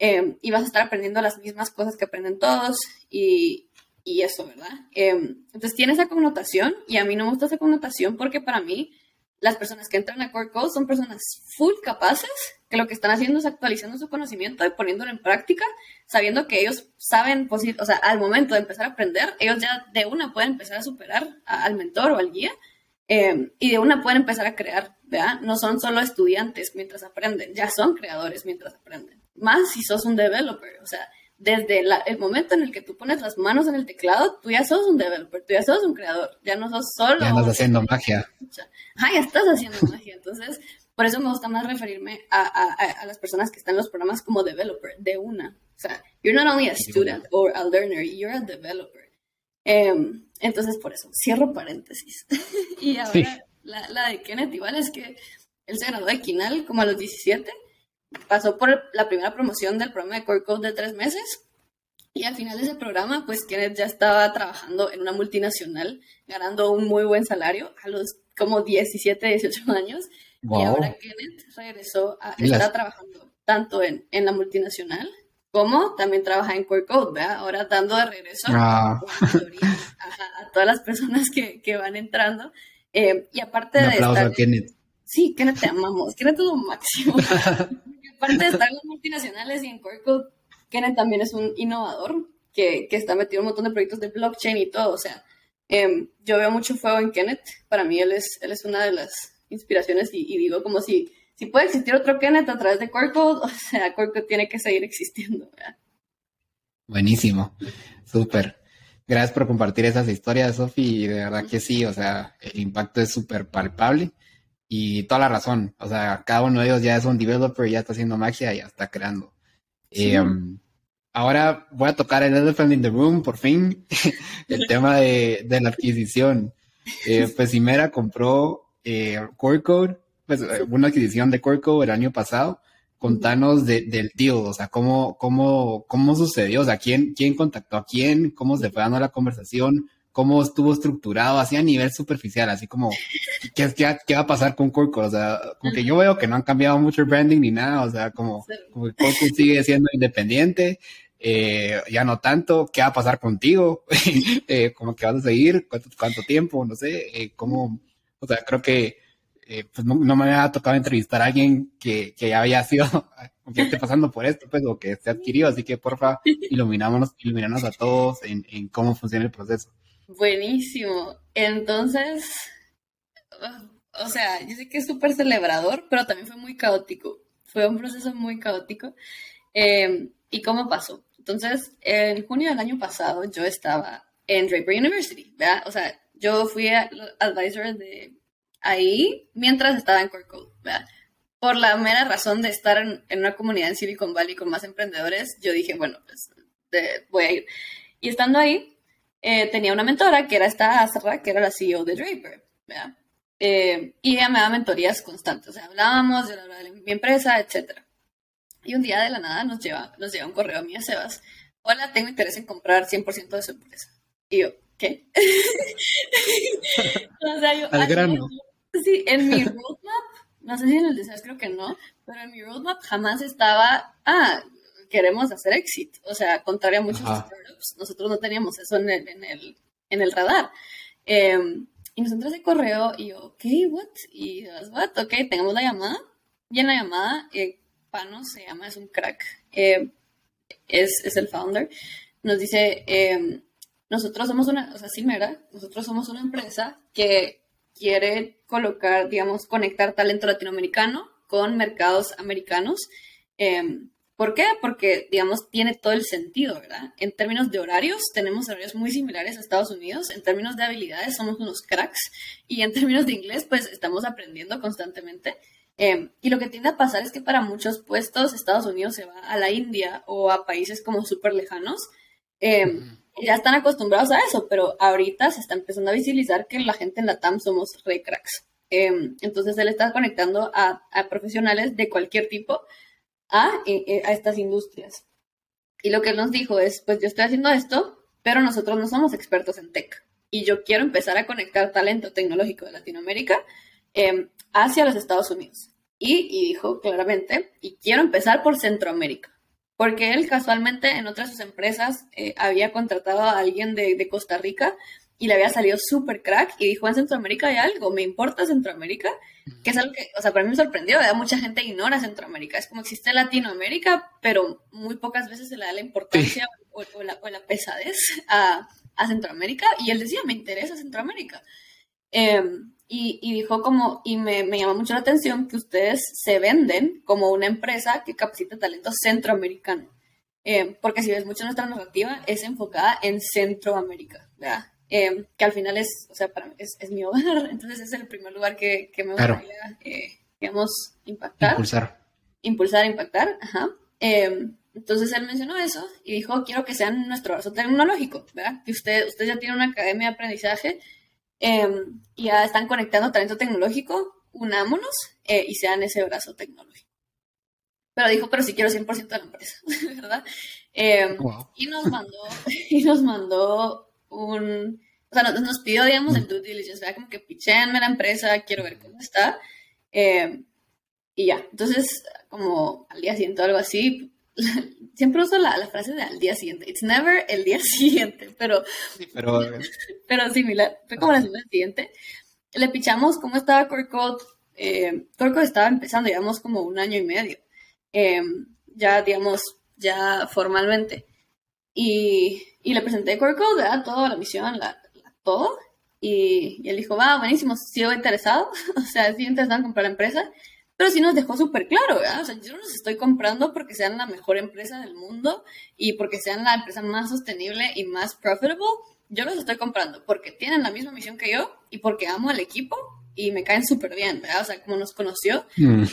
B: Em, y vas a estar aprendiendo las mismas cosas que aprenden todos y, y eso, ¿verdad? Em, entonces tiene esa connotación y a mí no me gusta esa connotación porque para mí las personas que entran a Core Code son personas full capaces, que lo que están haciendo es actualizando su conocimiento y poniéndolo en práctica, sabiendo que ellos saben, o sea, al momento de empezar a aprender, ellos ya de una pueden empezar a superar al mentor o al guía em, y de una pueden empezar a crear, ¿verdad? No son solo estudiantes mientras aprenden, ya son creadores mientras aprenden. Más si sos un developer, o sea, desde el momento en el que tú pones las manos en el teclado, tú ya sos un developer, tú ya sos un creador, ya no sos solo.
A: Ya estás haciendo magia.
B: Ah, ya estás haciendo magia. Entonces, por eso me gusta más referirme a, a, las personas que están en los programas como developer, de una. O sea, you're not only a student or a learner, you're a developer. Em, entonces, por eso, cierro paréntesis. y ahora, la, la de Kenneth igual es que él se graduó de Kinal como a los 17 pasó por la primera promoción del programa de Core Code de tres meses y al final de ese programa, pues Kenneth ya estaba trabajando en una multinacional, ganando un muy buen salario a los como 17, 18 años. Y ahora Kenneth regresó a estar trabajando tanto en, en, la multinacional como también trabaja en Core Code, ¿verdad? Ahora dando de regreso ah. a, todas las personas que, que van entrando y aparte de estar... A Kenneth. Sí, Kenneth te amamos. Kenneth es lo máximo. aparte de estar en las multinacionales y en Corco, Kenneth también es un innovador que, que está metido en un montón de proyectos de blockchain y todo. O sea, em, yo veo mucho fuego en Kenneth. Para mí él es, él es una de las inspiraciones y, digo como si, si puede existir otro Kenneth a través de Corco, o sea, Corco tiene que seguir existiendo.
A: Buenísimo, súper. Gracias por compartir esas historias, Sofi. De verdad que sí, o sea, el impacto es súper palpable y toda la razón. O sea, cada uno de ellos ya es un developer, ya está haciendo magia, ya está creando. Em, ahora voy a tocar el elephant in the room, por fin, el tema de, la adquisición. Eh, pues Imera compró eh, Core Code, pues una adquisición de Core Code el año pasado. Contanos del tío, o sea, cómo, cómo, cómo sucedió, o sea, quién, quién contactó a quién, cómo se fue dando la conversación, cómo estuvo estructurado, así a nivel superficial, así como, ¿qué, qué, va a pasar con Corco? O sea, como que yo veo que no han cambiado mucho el branding ni nada, o sea, como, como que Corco sigue siendo independiente, eh, ya no tanto, ¿qué va a pasar contigo? eh, ¿Cómo que vas a seguir? ¿Cuánto, cuánto tiempo? No sé, eh, ¿cómo? O sea, creo que eh, pues no, me había tocado entrevistar a alguien que, que ya había sido, que esté pasando por esto, pues, o que esté adquirido, así que porfa, iluminámonos, iluminámonos a todos en, en cómo funciona el proceso.
B: Buenísimo. Entonces, o sea, yo sé que es súper celebrador, pero también fue muy caótico. Fue un proceso muy caótico. Em, ¿Y cómo pasó? Entonces, en junio del año pasado yo estaba en Draper University, ¿verdad? O sea, yo fui advisor de ahí mientras estaba en Core Code, ¿verdad? Por la mera razón de estar en, una comunidad en Silicon Valley con más emprendedores, yo dije, bueno, pues voy a ir. Y estando ahí, eh, tenía una mentora que era esta Azra, que era la CEO de Draper, eh, y ella me daba mentorías constantes, o sea, hablábamos, de mi empresa, etc. Y un día de la nada nos lleva, nos llega un correo a mí a Sebas, hola, tengo interés en comprar 100% de su empresa. Y yo, ¿qué? o sea, yo, Al grano. sí, en mi roadmap, no sé si en el deseas creo que no, pero en mi roadmap jamás estaba, ah, queremos hacer exit. O sea, contrario a muchos startups, nosotros no teníamos eso en el, en el, en el radar. Em, y nos entra ese correo y yo, ok, what? Y what? Ok, tengamos la llamada. Y en la llamada, eh, Pano se llama, es un crack, em, es, es, el founder, nos dice, em, nosotros somos una, o sea, Simera, nosotros somos una empresa que quiere colocar, digamos, conectar talento latinoamericano con mercados americanos. ¿Por qué? Porque, digamos, tiene todo el sentido, ¿verdad? En términos de horarios, tenemos horarios muy similares a Estados Unidos. En términos de habilidades, somos unos cracks. Y en términos de inglés, pues estamos aprendiendo constantemente. Em, y lo que tiende a pasar es que para muchos puestos, Estados Unidos se va a la India o a países como súper lejanos. Em, ya están acostumbrados a eso, pero ahorita se está empezando a visibilizar que la gente en la TAM somos re cracks. Em, entonces, él está conectando a, a profesionales de cualquier tipo a, a estas industrias. Y lo que nos dijo es, pues yo estoy haciendo esto, pero nosotros no somos expertos en tech. Y yo quiero empezar a conectar talento tecnológico de Latinoamérica em, hacia los Estados Unidos. Y, dijo claramente, y quiero empezar por Centroamérica. Porque él casualmente en otras de sus empresas eh, había contratado a alguien de Costa Rica y le había salido súper crack y dijo, en Centroamérica hay algo, me importa Centroamérica, que es algo que, o sea, para mí me sorprendió, ¿verdad? Mucha gente ignora Centroamérica, es como existe Latinoamérica, pero muy pocas veces se le da la importancia o, la, pesadez a, Centroamérica y él decía, me interesa Centroamérica. Em, y, dijo como, y me, me llama mucho la atención que ustedes se venden como una empresa que capacita talento centroamericano. Em, porque si ves mucho nuestra narrativa, es enfocada en Centroamérica, ¿verdad? Em, que al final es, o sea, para mí es, es, mi hogar, entonces es el primer lugar que, que me gustaría, eh, digamos, impactar.
A: Impulsar.
B: Impulsar, impactar, ajá. Em, entonces él mencionó eso y dijo, quiero que sean nuestro brazo tecnológico, ¿verdad? Que usted, usted ya tiene una academia de aprendizaje em, y ya están conectando talento tecnológico, unámonos eh, y sean ese brazo tecnológico. Pero dijo, pero si quiero 100% de la empresa, ¿verdad? Y nos mandó, y nos mandó un, o sea, nos, pidió, digamos, el due diligence, ¿verdad? Como que pichéenme la empresa, quiero ver cómo está. Eh, y ya, entonces, como al día siguiente o algo así, siempre uso la, la, frase de al día siguiente. It's never el día siguiente, pero,
A: pero,
B: pero similar. Fue como la semana siguiente. le pichamos cómo estaba Core Code. Eh, Core estaba empezando, digamos, como un año y medio. Em, ya, digamos, ya formalmente. Y, y le presenté Core Code, ¿verdad? Toda la misión, la, todo. Y, y, él dijo, va, buenísimo, sigo interesado. o sea, sí interesado en comprar la empresa. Pero sí nos dejó súper claro, ¿verdad? O sea, yo no los estoy comprando porque sean la mejor empresa del mundo y porque sean la empresa más sostenible y más profitable. Yo los estoy comprando porque tienen la misma misión que yo y porque amo al equipo y me caen súper bien, ¿verdad? O sea, como nos conoció, mm.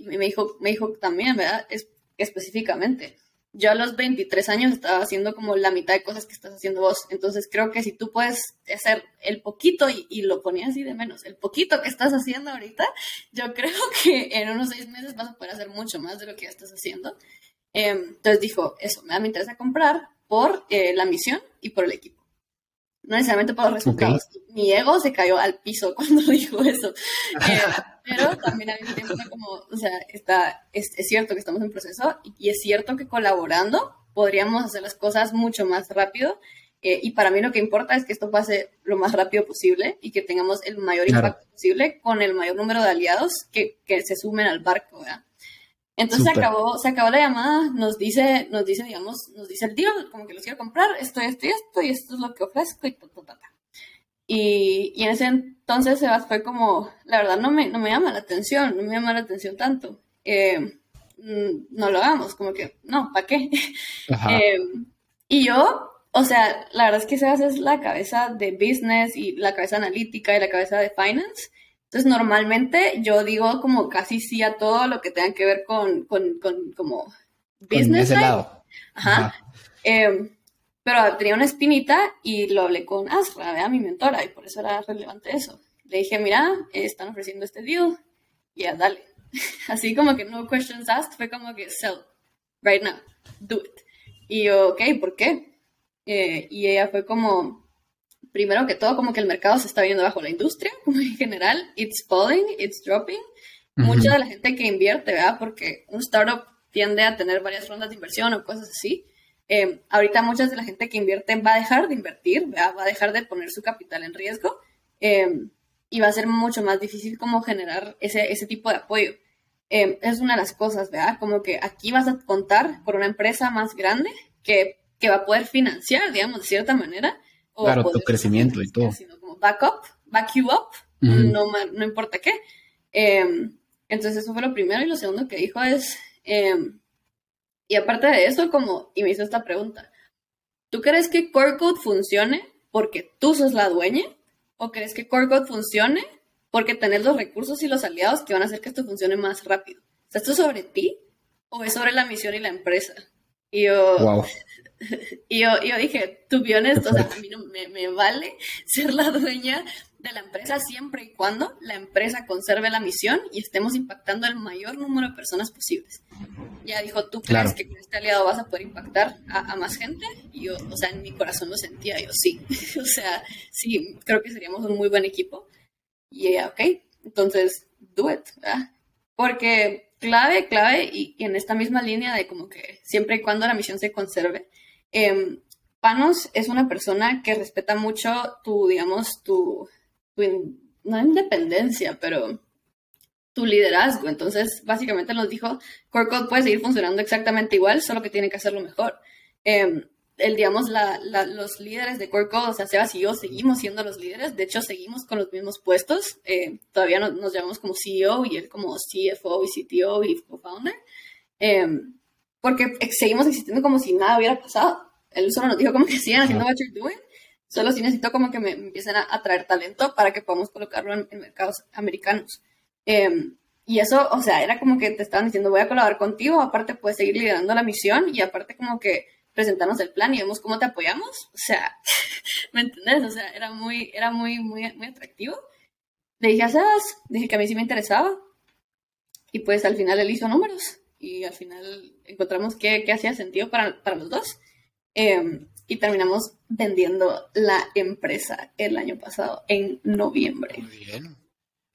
B: me, dijo, me dijo también, ¿verdad? Es, específicamente yo a los 23 años estaba haciendo como la mitad de cosas que estás haciendo vos. Entonces creo que si tú puedes hacer el poquito, y, lo ponía así de menos, el poquito que estás haciendo ahorita, yo creo que en unos seis meses vas a poder hacer mucho más de lo que ya estás haciendo. Em, entonces dijo, eso, me, da me interesa comprar por eh, la misión y por el equipo no necesariamente por los resultados. Mi ego se cayó al piso cuando dijo eso. Eh, pero también al mismo tiempo como, o sea, está, es, cierto que estamos en proceso y, es cierto que colaborando podríamos hacer las cosas mucho más rápido. Eh, y para mí lo que importa es que esto pase lo más rápido posible y que tengamos el mayor impacto posible con el mayor número de aliados que, que se sumen al barco, ¿verdad? Entonces se acabó, se acabó la llamada, nos dice, nos dice, digamos, nos dice el tío, como que los quiero comprar, esto, esto y esto, y esto es lo que ofrezco, y ta, ta, ta, Y, y en ese entonces Sebas fue como, la verdad no me, no me llama la atención, no me llama la atención tanto. Eh, mm, no lo hagamos, como que, no, ¿para qué? Eh, y yo, o sea, la verdad es que Sebas es la cabeza de business y la cabeza analítica y la cabeza de finance. Entonces, normalmente yo digo como casi sí a todo lo que tenga que ver con, con, con como business.
A: ese lado.
B: Ajá. Em, pero tenía una espinita y lo hablé con Asra, mi mentora, y por eso era relevante eso. Le dije, mira, están ofreciendo este deal, ya, dale. Así como que no questions asked, fue como que sell, right now, do it. Y yo, ok, ¿por qué? Eh, y ella fue como, primero que todo, como que el mercado se está viendo bajo la industria, como en general, it's falling, it's dropping. Mucha de la gente que invierte, ¿verdad? Porque un startup tiende a tener varias rondas de inversión o cosas así. Eh, ahorita mucha de la gente que invierte va a dejar de invertir, ¿verdad? va a dejar de poner su capital en riesgo eh, y va a ser mucho más difícil como generar ese, ese tipo de apoyo. Eh, es una de las cosas, ¿verdad? Como que aquí vas a contar por una empresa más grande que, que va a poder financiar, digamos, de cierta manera,
A: claro, tu crecimiento y todo.
B: Sino como backup, back you up, no, no importa qué. Em, entonces eso fue lo primero y lo segundo que dijo es, em, y aparte de eso, como, y me hizo esta pregunta, ¿tú crees que Core Code funcione porque tú sos la dueña? ¿O crees que Core Code funcione porque tenés los recursos y los aliados que van a hacer que esto funcione más rápido? O sea, ¿esto es sobre ti o es sobre la misión y la empresa? Y yo, wow. Y yo, yo dije, tú vienes, o sea, a mí no me, me, vale ser la dueña de la empresa siempre y cuando la empresa conserve la misión y estemos impactando el mayor número de personas posibles. Ya dijo, ¿tú crees que con este aliado vas a poder impactar a, más gente? Y yo, o sea, en mi corazón lo sentía, yo sí. o sea, sí, creo que seríamos un muy buen equipo. Y ella, ok, entonces, do it, ¿verdad? Porque clave, clave, y, y en esta misma línea de como que siempre y cuando la misión se conserve, Em, Panos es una persona que respeta mucho tu, digamos, tu, no independencia, pero tu liderazgo. Entonces, básicamente nos dijo, Core Code puede seguir funcionando exactamente igual, solo que tiene que hacerlo mejor. Eh, el, digamos, los líderes de Core Code, o sea, Sebas y yo seguimos siendo los líderes, de hecho seguimos con los mismos puestos, eh, todavía nos llamamos como CEO y él como CFO y CTO y co-founder. Em, porque seguimos existiendo como si nada hubiera pasado. Él solo nos dijo como que sigan haciendo what you're doing, solo si necesito como que me empiecen a atraer talento para que podamos colocarlo en, mercados americanos. Em, y eso, o sea, era como que te estaban diciendo, voy a colaborar contigo, aparte puedes seguir liderando la misión y aparte como que presentarnos el plan y vemos cómo te apoyamos. O sea, ¿me entendés? O sea, era muy, era muy, muy, muy atractivo. Le dije a Sebas, dije que a mí sí me interesaba. Y pues al final él hizo números y al final encontramos que, hacía sentido para, los dos. Em, y terminamos vendiendo la empresa el año pasado, en noviembre.
A: Muy bien.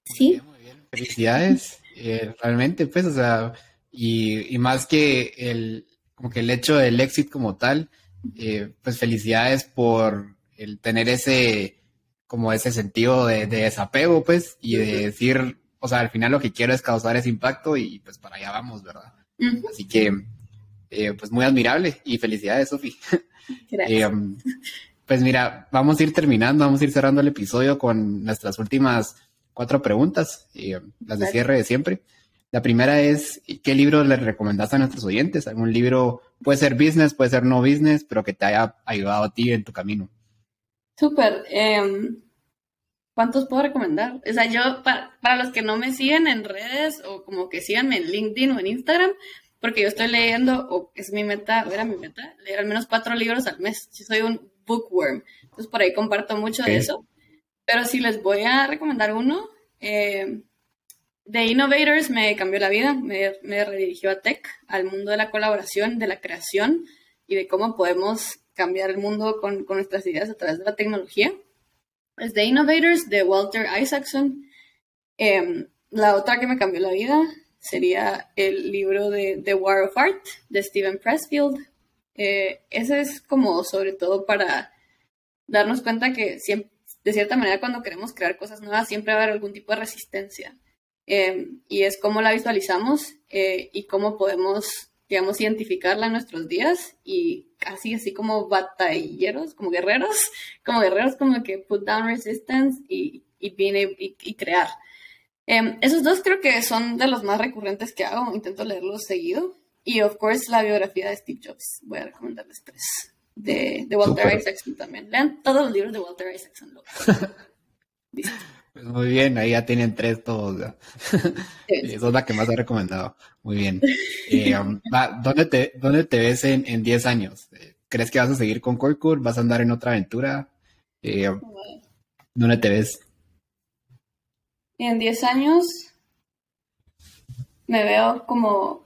B: sí.
A: muy bien. Felicidades. Eh, realmente, pues, o sea, y, más que el, como que el hecho del éxito como tal, eh, pues felicidades por el tener ese, como ese sentido de, desapego, pues, y de decir, o sea, al final lo que quiero es causar ese impacto y pues para allá vamos, ¿verdad? Así que, eh, pues muy admirable y felicidades, Sofi. Eh, um, pues mira, vamos a ir terminando, vamos a ir cerrando el episodio con nuestras últimas cuatro preguntas, eh, las de cierre de siempre. La primera es, ¿qué libro le recomendaste a nuestros oyentes? ¿Algún libro, puede ser business, puede ser no business, pero que te haya ayudado a ti en tu camino?
B: Súper. Em, ¿Cuántos puedo recomendar? O sea, yo, para, los que no me siguen en redes o como que síganme en LinkedIn o en Instagram, porque yo estoy leyendo, o es mi meta, era mi meta, leer al menos cuatro libros al mes. Yo soy un bookworm, entonces por ahí comparto mucho de eso. Pero si les voy a recomendar uno, eh, The Innovators me cambió la vida, me, me redirigió a tech, al mundo de la colaboración, de la creación y de cómo podemos cambiar el mundo con, nuestras ideas a través de la tecnología. Es The Innovators de Walter Isaacson. Em, la otra que me cambió la vida sería el libro de The War of Art de Steven Pressfield. Eh, ese es como sobre todo para darnos cuenta que de cierta manera cuando queremos crear cosas nuevas siempre va a haber algún tipo de resistencia. Em, y es cómo la visualizamos eh, y cómo podemos digamos, identificarla en nuestros días y casi así como batalleros, como guerreros, como guerreros como que put down resistance y, y, viene, y, crear. Em, esos dos creo que son de los más recurrentes que hago, intento leerlos seguido. Y, of course, la biografía de Steve Jobs. Voy a recomendarles tres. De, de Walter Isaacson también. Lean todos los libros de Walter Isaacson.
A: Listo. Pues muy bien, ahí ya tienen tres todos. Esa es la que más he recomendado. Muy bien. Eh, um, ¿dónde, te, ¿Dónde te ves en 10 años? Eh, ¿Crees que vas a seguir con Corcourt? ¿Vas a andar en otra aventura? Eh, ¿Dónde te ves?
B: En 10 años me veo como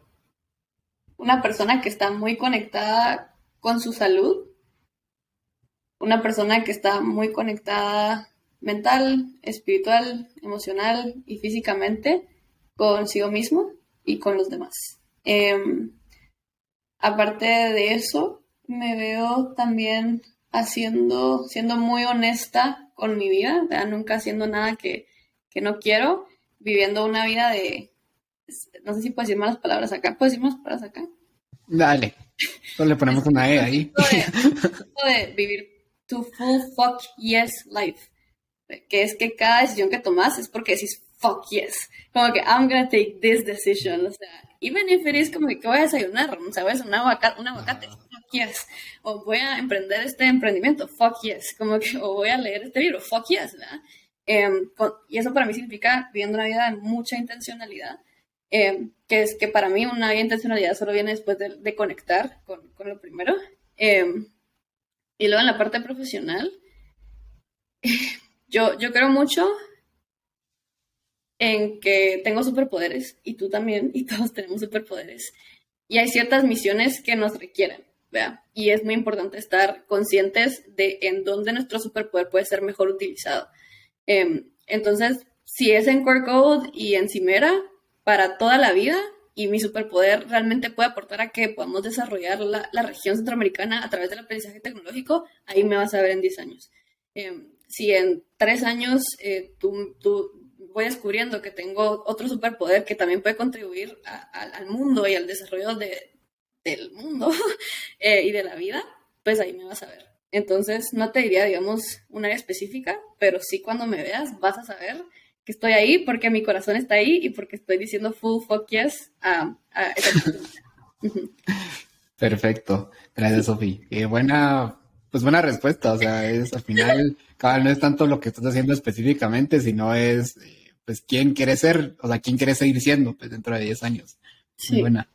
B: una persona que está muy conectada con su salud, una persona que está muy conectada mental, espiritual, emocional y físicamente consigo mismo y con los demás. Em, aparte de eso, me veo también haciendo, siendo muy honesta con mi vida, nunca haciendo nada que, no quiero, viviendo una vida de, no sé si puedo decir malas palabras acá, ¿puedo decir malas palabras acá?
A: Dale, solo le ponemos una E ahí.
B: de vivir tu full fuck yes life que es que cada decisión que tomas es porque decís fuck yes, como que I'm gonna take this decision, o sea, even if it is como que voy a desayunar, o sea, voy a hacer un aguacate, un aguacate fuck yes, o voy a emprender este emprendimiento, fuck yes, como que, o voy a leer este libro, fuck yes, ¿verdad? Em, y eso para mí significa viviendo una vida de mucha intencionalidad, em, que es que para mí una vida de intencionalidad solo viene después de, conectar con, con, lo primero. Em, y luego en la parte profesional, yo, yo creo mucho en que tengo superpoderes y tú también y todos tenemos superpoderes. Y hay ciertas misiones que nos requieren, ¿vea? Y es muy importante estar conscientes de en dónde nuestro superpoder puede ser mejor utilizado. Em, entonces, si es en Core Code y en Cimera, para toda la vida, y mi superpoder realmente puede aportar a que podamos desarrollar la, la región centroamericana a través del aprendizaje tecnológico, ahí me vas a ver en 10 años. Em, si en tres años eh, tú, voy descubriendo que tengo otro superpoder que también puede contribuir al mundo y al desarrollo del mundo eh, y de la vida, pues ahí me vas a ver. Entonces, no te diría, digamos, un área específica, pero sí cuando me veas vas a saber que estoy ahí porque mi corazón está ahí y porque estoy diciendo full fuck yes a, esa
A: Perfecto. Gracias, Sofía. Qué buena pues buena respuesta, o sea, es al final, no es tanto lo que estás haciendo específicamente, sino es, eh, pues, quién quiere ser, o sea, quién quiere seguir siendo, pues, dentro de 10 años. Muy buena.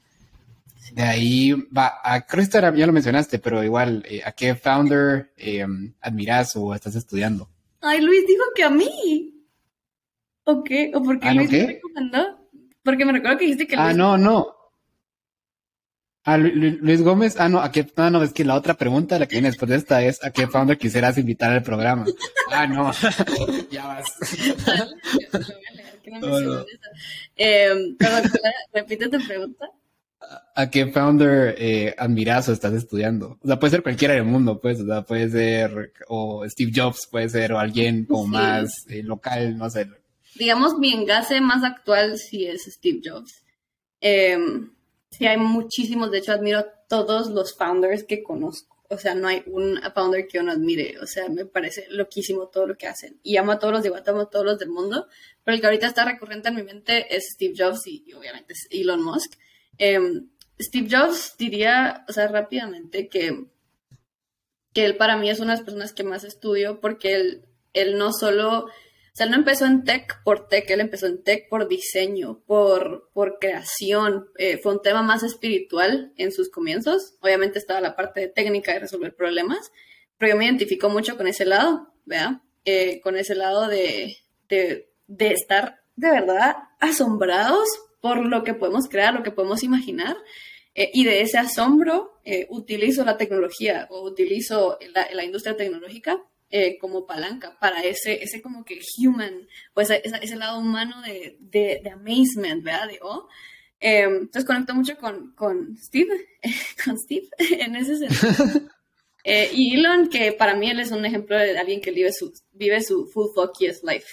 A: De ahí va, a, que ya lo mencionaste, pero igual, eh, ¿a qué founder eh, admiras o estás estudiando?
B: Ay, Luis dijo que a mí. ¿O qué? ¿O por qué
A: ¿Ah,
B: Luis
A: me
B: recomendó? Porque me recuerdo que dijiste que
A: ah, Luis... Ah, no, no. Ah, Luis Gómez. Ah, no, a qué, no, no, es que la otra pregunta, la que viene después de esta es, ¿a qué founder quisieras invitar al programa? Ah, no, ya vas.
B: perdón, repite tu pregunta.
A: a qué founder eh, admiras o estás estudiando? O sea, puede ser cualquiera del mundo, pues, o sea, puede ser o Steve Jobs, puede ser o alguien como más eh, local, no sé.
B: Digamos, mi engase más actual sí es Steve Jobs. Em, sí, hay muchísimos, de hecho, admiro a todos los founders que conozco. O sea, no hay un founder que uno admire. O sea, me parece loquísimo todo lo que hacen. Y amo a todos los, igual amo a todos los del mundo. Pero el que ahorita está recurrente en mi mente es Steve Jobs y, obviamente es Elon Musk. Em, Steve Jobs diría, o sea, rápidamente que, que él para mí es una de las personas que más estudio porque él, él no solo, sea, él no empezó en tech por tech, él empezó en tech por diseño, por, por creación, eh, fue un tema más espiritual en sus comienzos, obviamente estaba la parte técnica de resolver problemas, pero yo me identifico mucho con ese lado, ¿verdad? Eh, con ese lado de, de, estar de verdad asombrados por lo que podemos crear, lo que podemos imaginar. Eh, y de ese asombro eh, utilizo la tecnología o utilizo la, industria tecnológica eh, como palanca para ese, ese como que human, pues ese, lado humano de, de, de, amazement, ¿verdad? De oh. entonces conecto mucho con, con Steve, con Steve en ese sentido. y Elon, que para mí él es un ejemplo de alguien que vive su, vive su full focus life.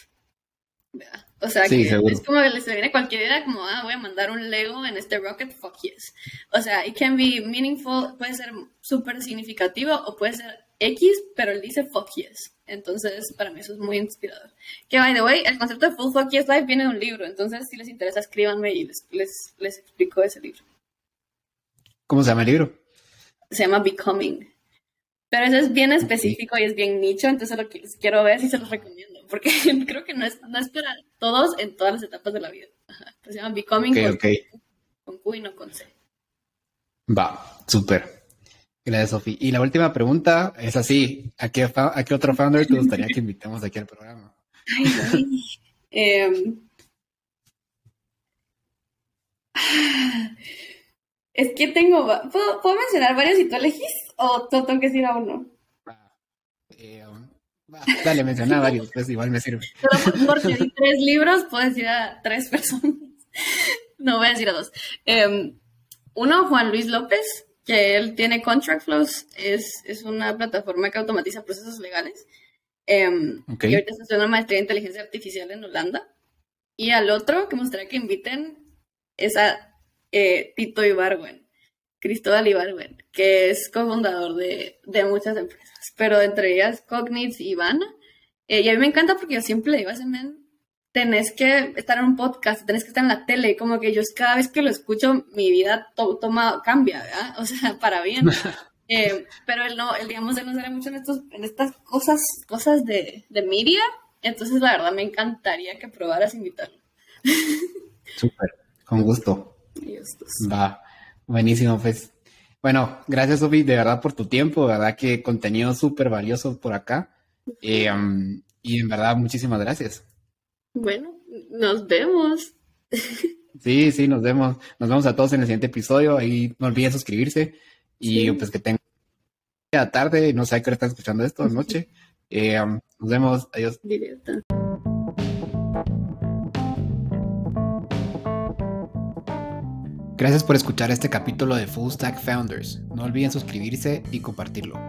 B: ¿verdad? O sea, que es como que les viene cualquier idea, como, ah, voy a mandar un Lego en este rocket, fuck yes. O sea, it can be meaningful, puede ser súper significativo o puede ser X, pero él dice fuck yes. Entonces, para mí eso es muy inspirador. Que, by the way, el concepto de full fuck yes life viene de un libro, entonces si les interesa, escríbanme y les, les, les explico ese libro.
A: ¿Cómo se llama el libro?
B: Se llama Becoming. Pero eso es bien específico y es bien nicho, entonces lo que quiero ver si se los recomiendo porque creo que no es, no es para todos en todas las etapas de la vida. se llama Becoming con, Q y no con C.
A: Va, súper. Gracias, Sofi. Y la última pregunta es así: ¿a qué, ¿a qué otro founder te gustaría que invitemos aquí al programa?
B: Em, es que tengo. ¿puedo, mencionar varios y tú elegís? ¿O tengo que decir a uno?
A: Eh, Dale, menciona varios, pues igual me sirve.
B: Pero porque di tres libros, puedo decir a tres personas. No voy a decir a dos. Em, uno, Juan Luis López, que él tiene Contract Flows, es, es una plataforma que automatiza procesos legales. Um, Y ahorita está haciendo una maestría en inteligencia artificial en Holanda. Y al otro que me gustaría que inviten es a eh, Tito Ibarwen, Cristóbal Ibarwen, que es cofundador de, de muchas empresas pero entre ellas Cognitz y Ivana. Eh, y a mí me encanta porque yo siempre le digo a ese men, tenés que estar en un podcast, tenés que estar en la tele, como que yo cada vez que lo escucho, mi vida toma, cambia, ¿verdad? O sea, para bien. Eh, pero él no, él, digamos, él no sale mucho en, estos, en estas cosas, cosas de, de media, entonces la verdad me encantaría que probaras invitarlo.
A: Súper, con gusto. Va, buenísimo, pues bueno, gracias, Sofi, de verdad por tu tiempo, de verdad que contenido súper valioso por acá. Eh, um, y en verdad, muchísimas gracias.
B: Bueno, nos vemos.
A: Sí, sí, nos vemos. Nos vemos a todos en el siguiente episodio. Ahí no olviden suscribirse. Y pues que tengan tarde, no sé a qué hora están escuchando esto, noche. Eh, um, nos vemos. Adiós. Gracias por escuchar este capítulo de Full Stack Founders. No olviden suscribirse y compartirlo.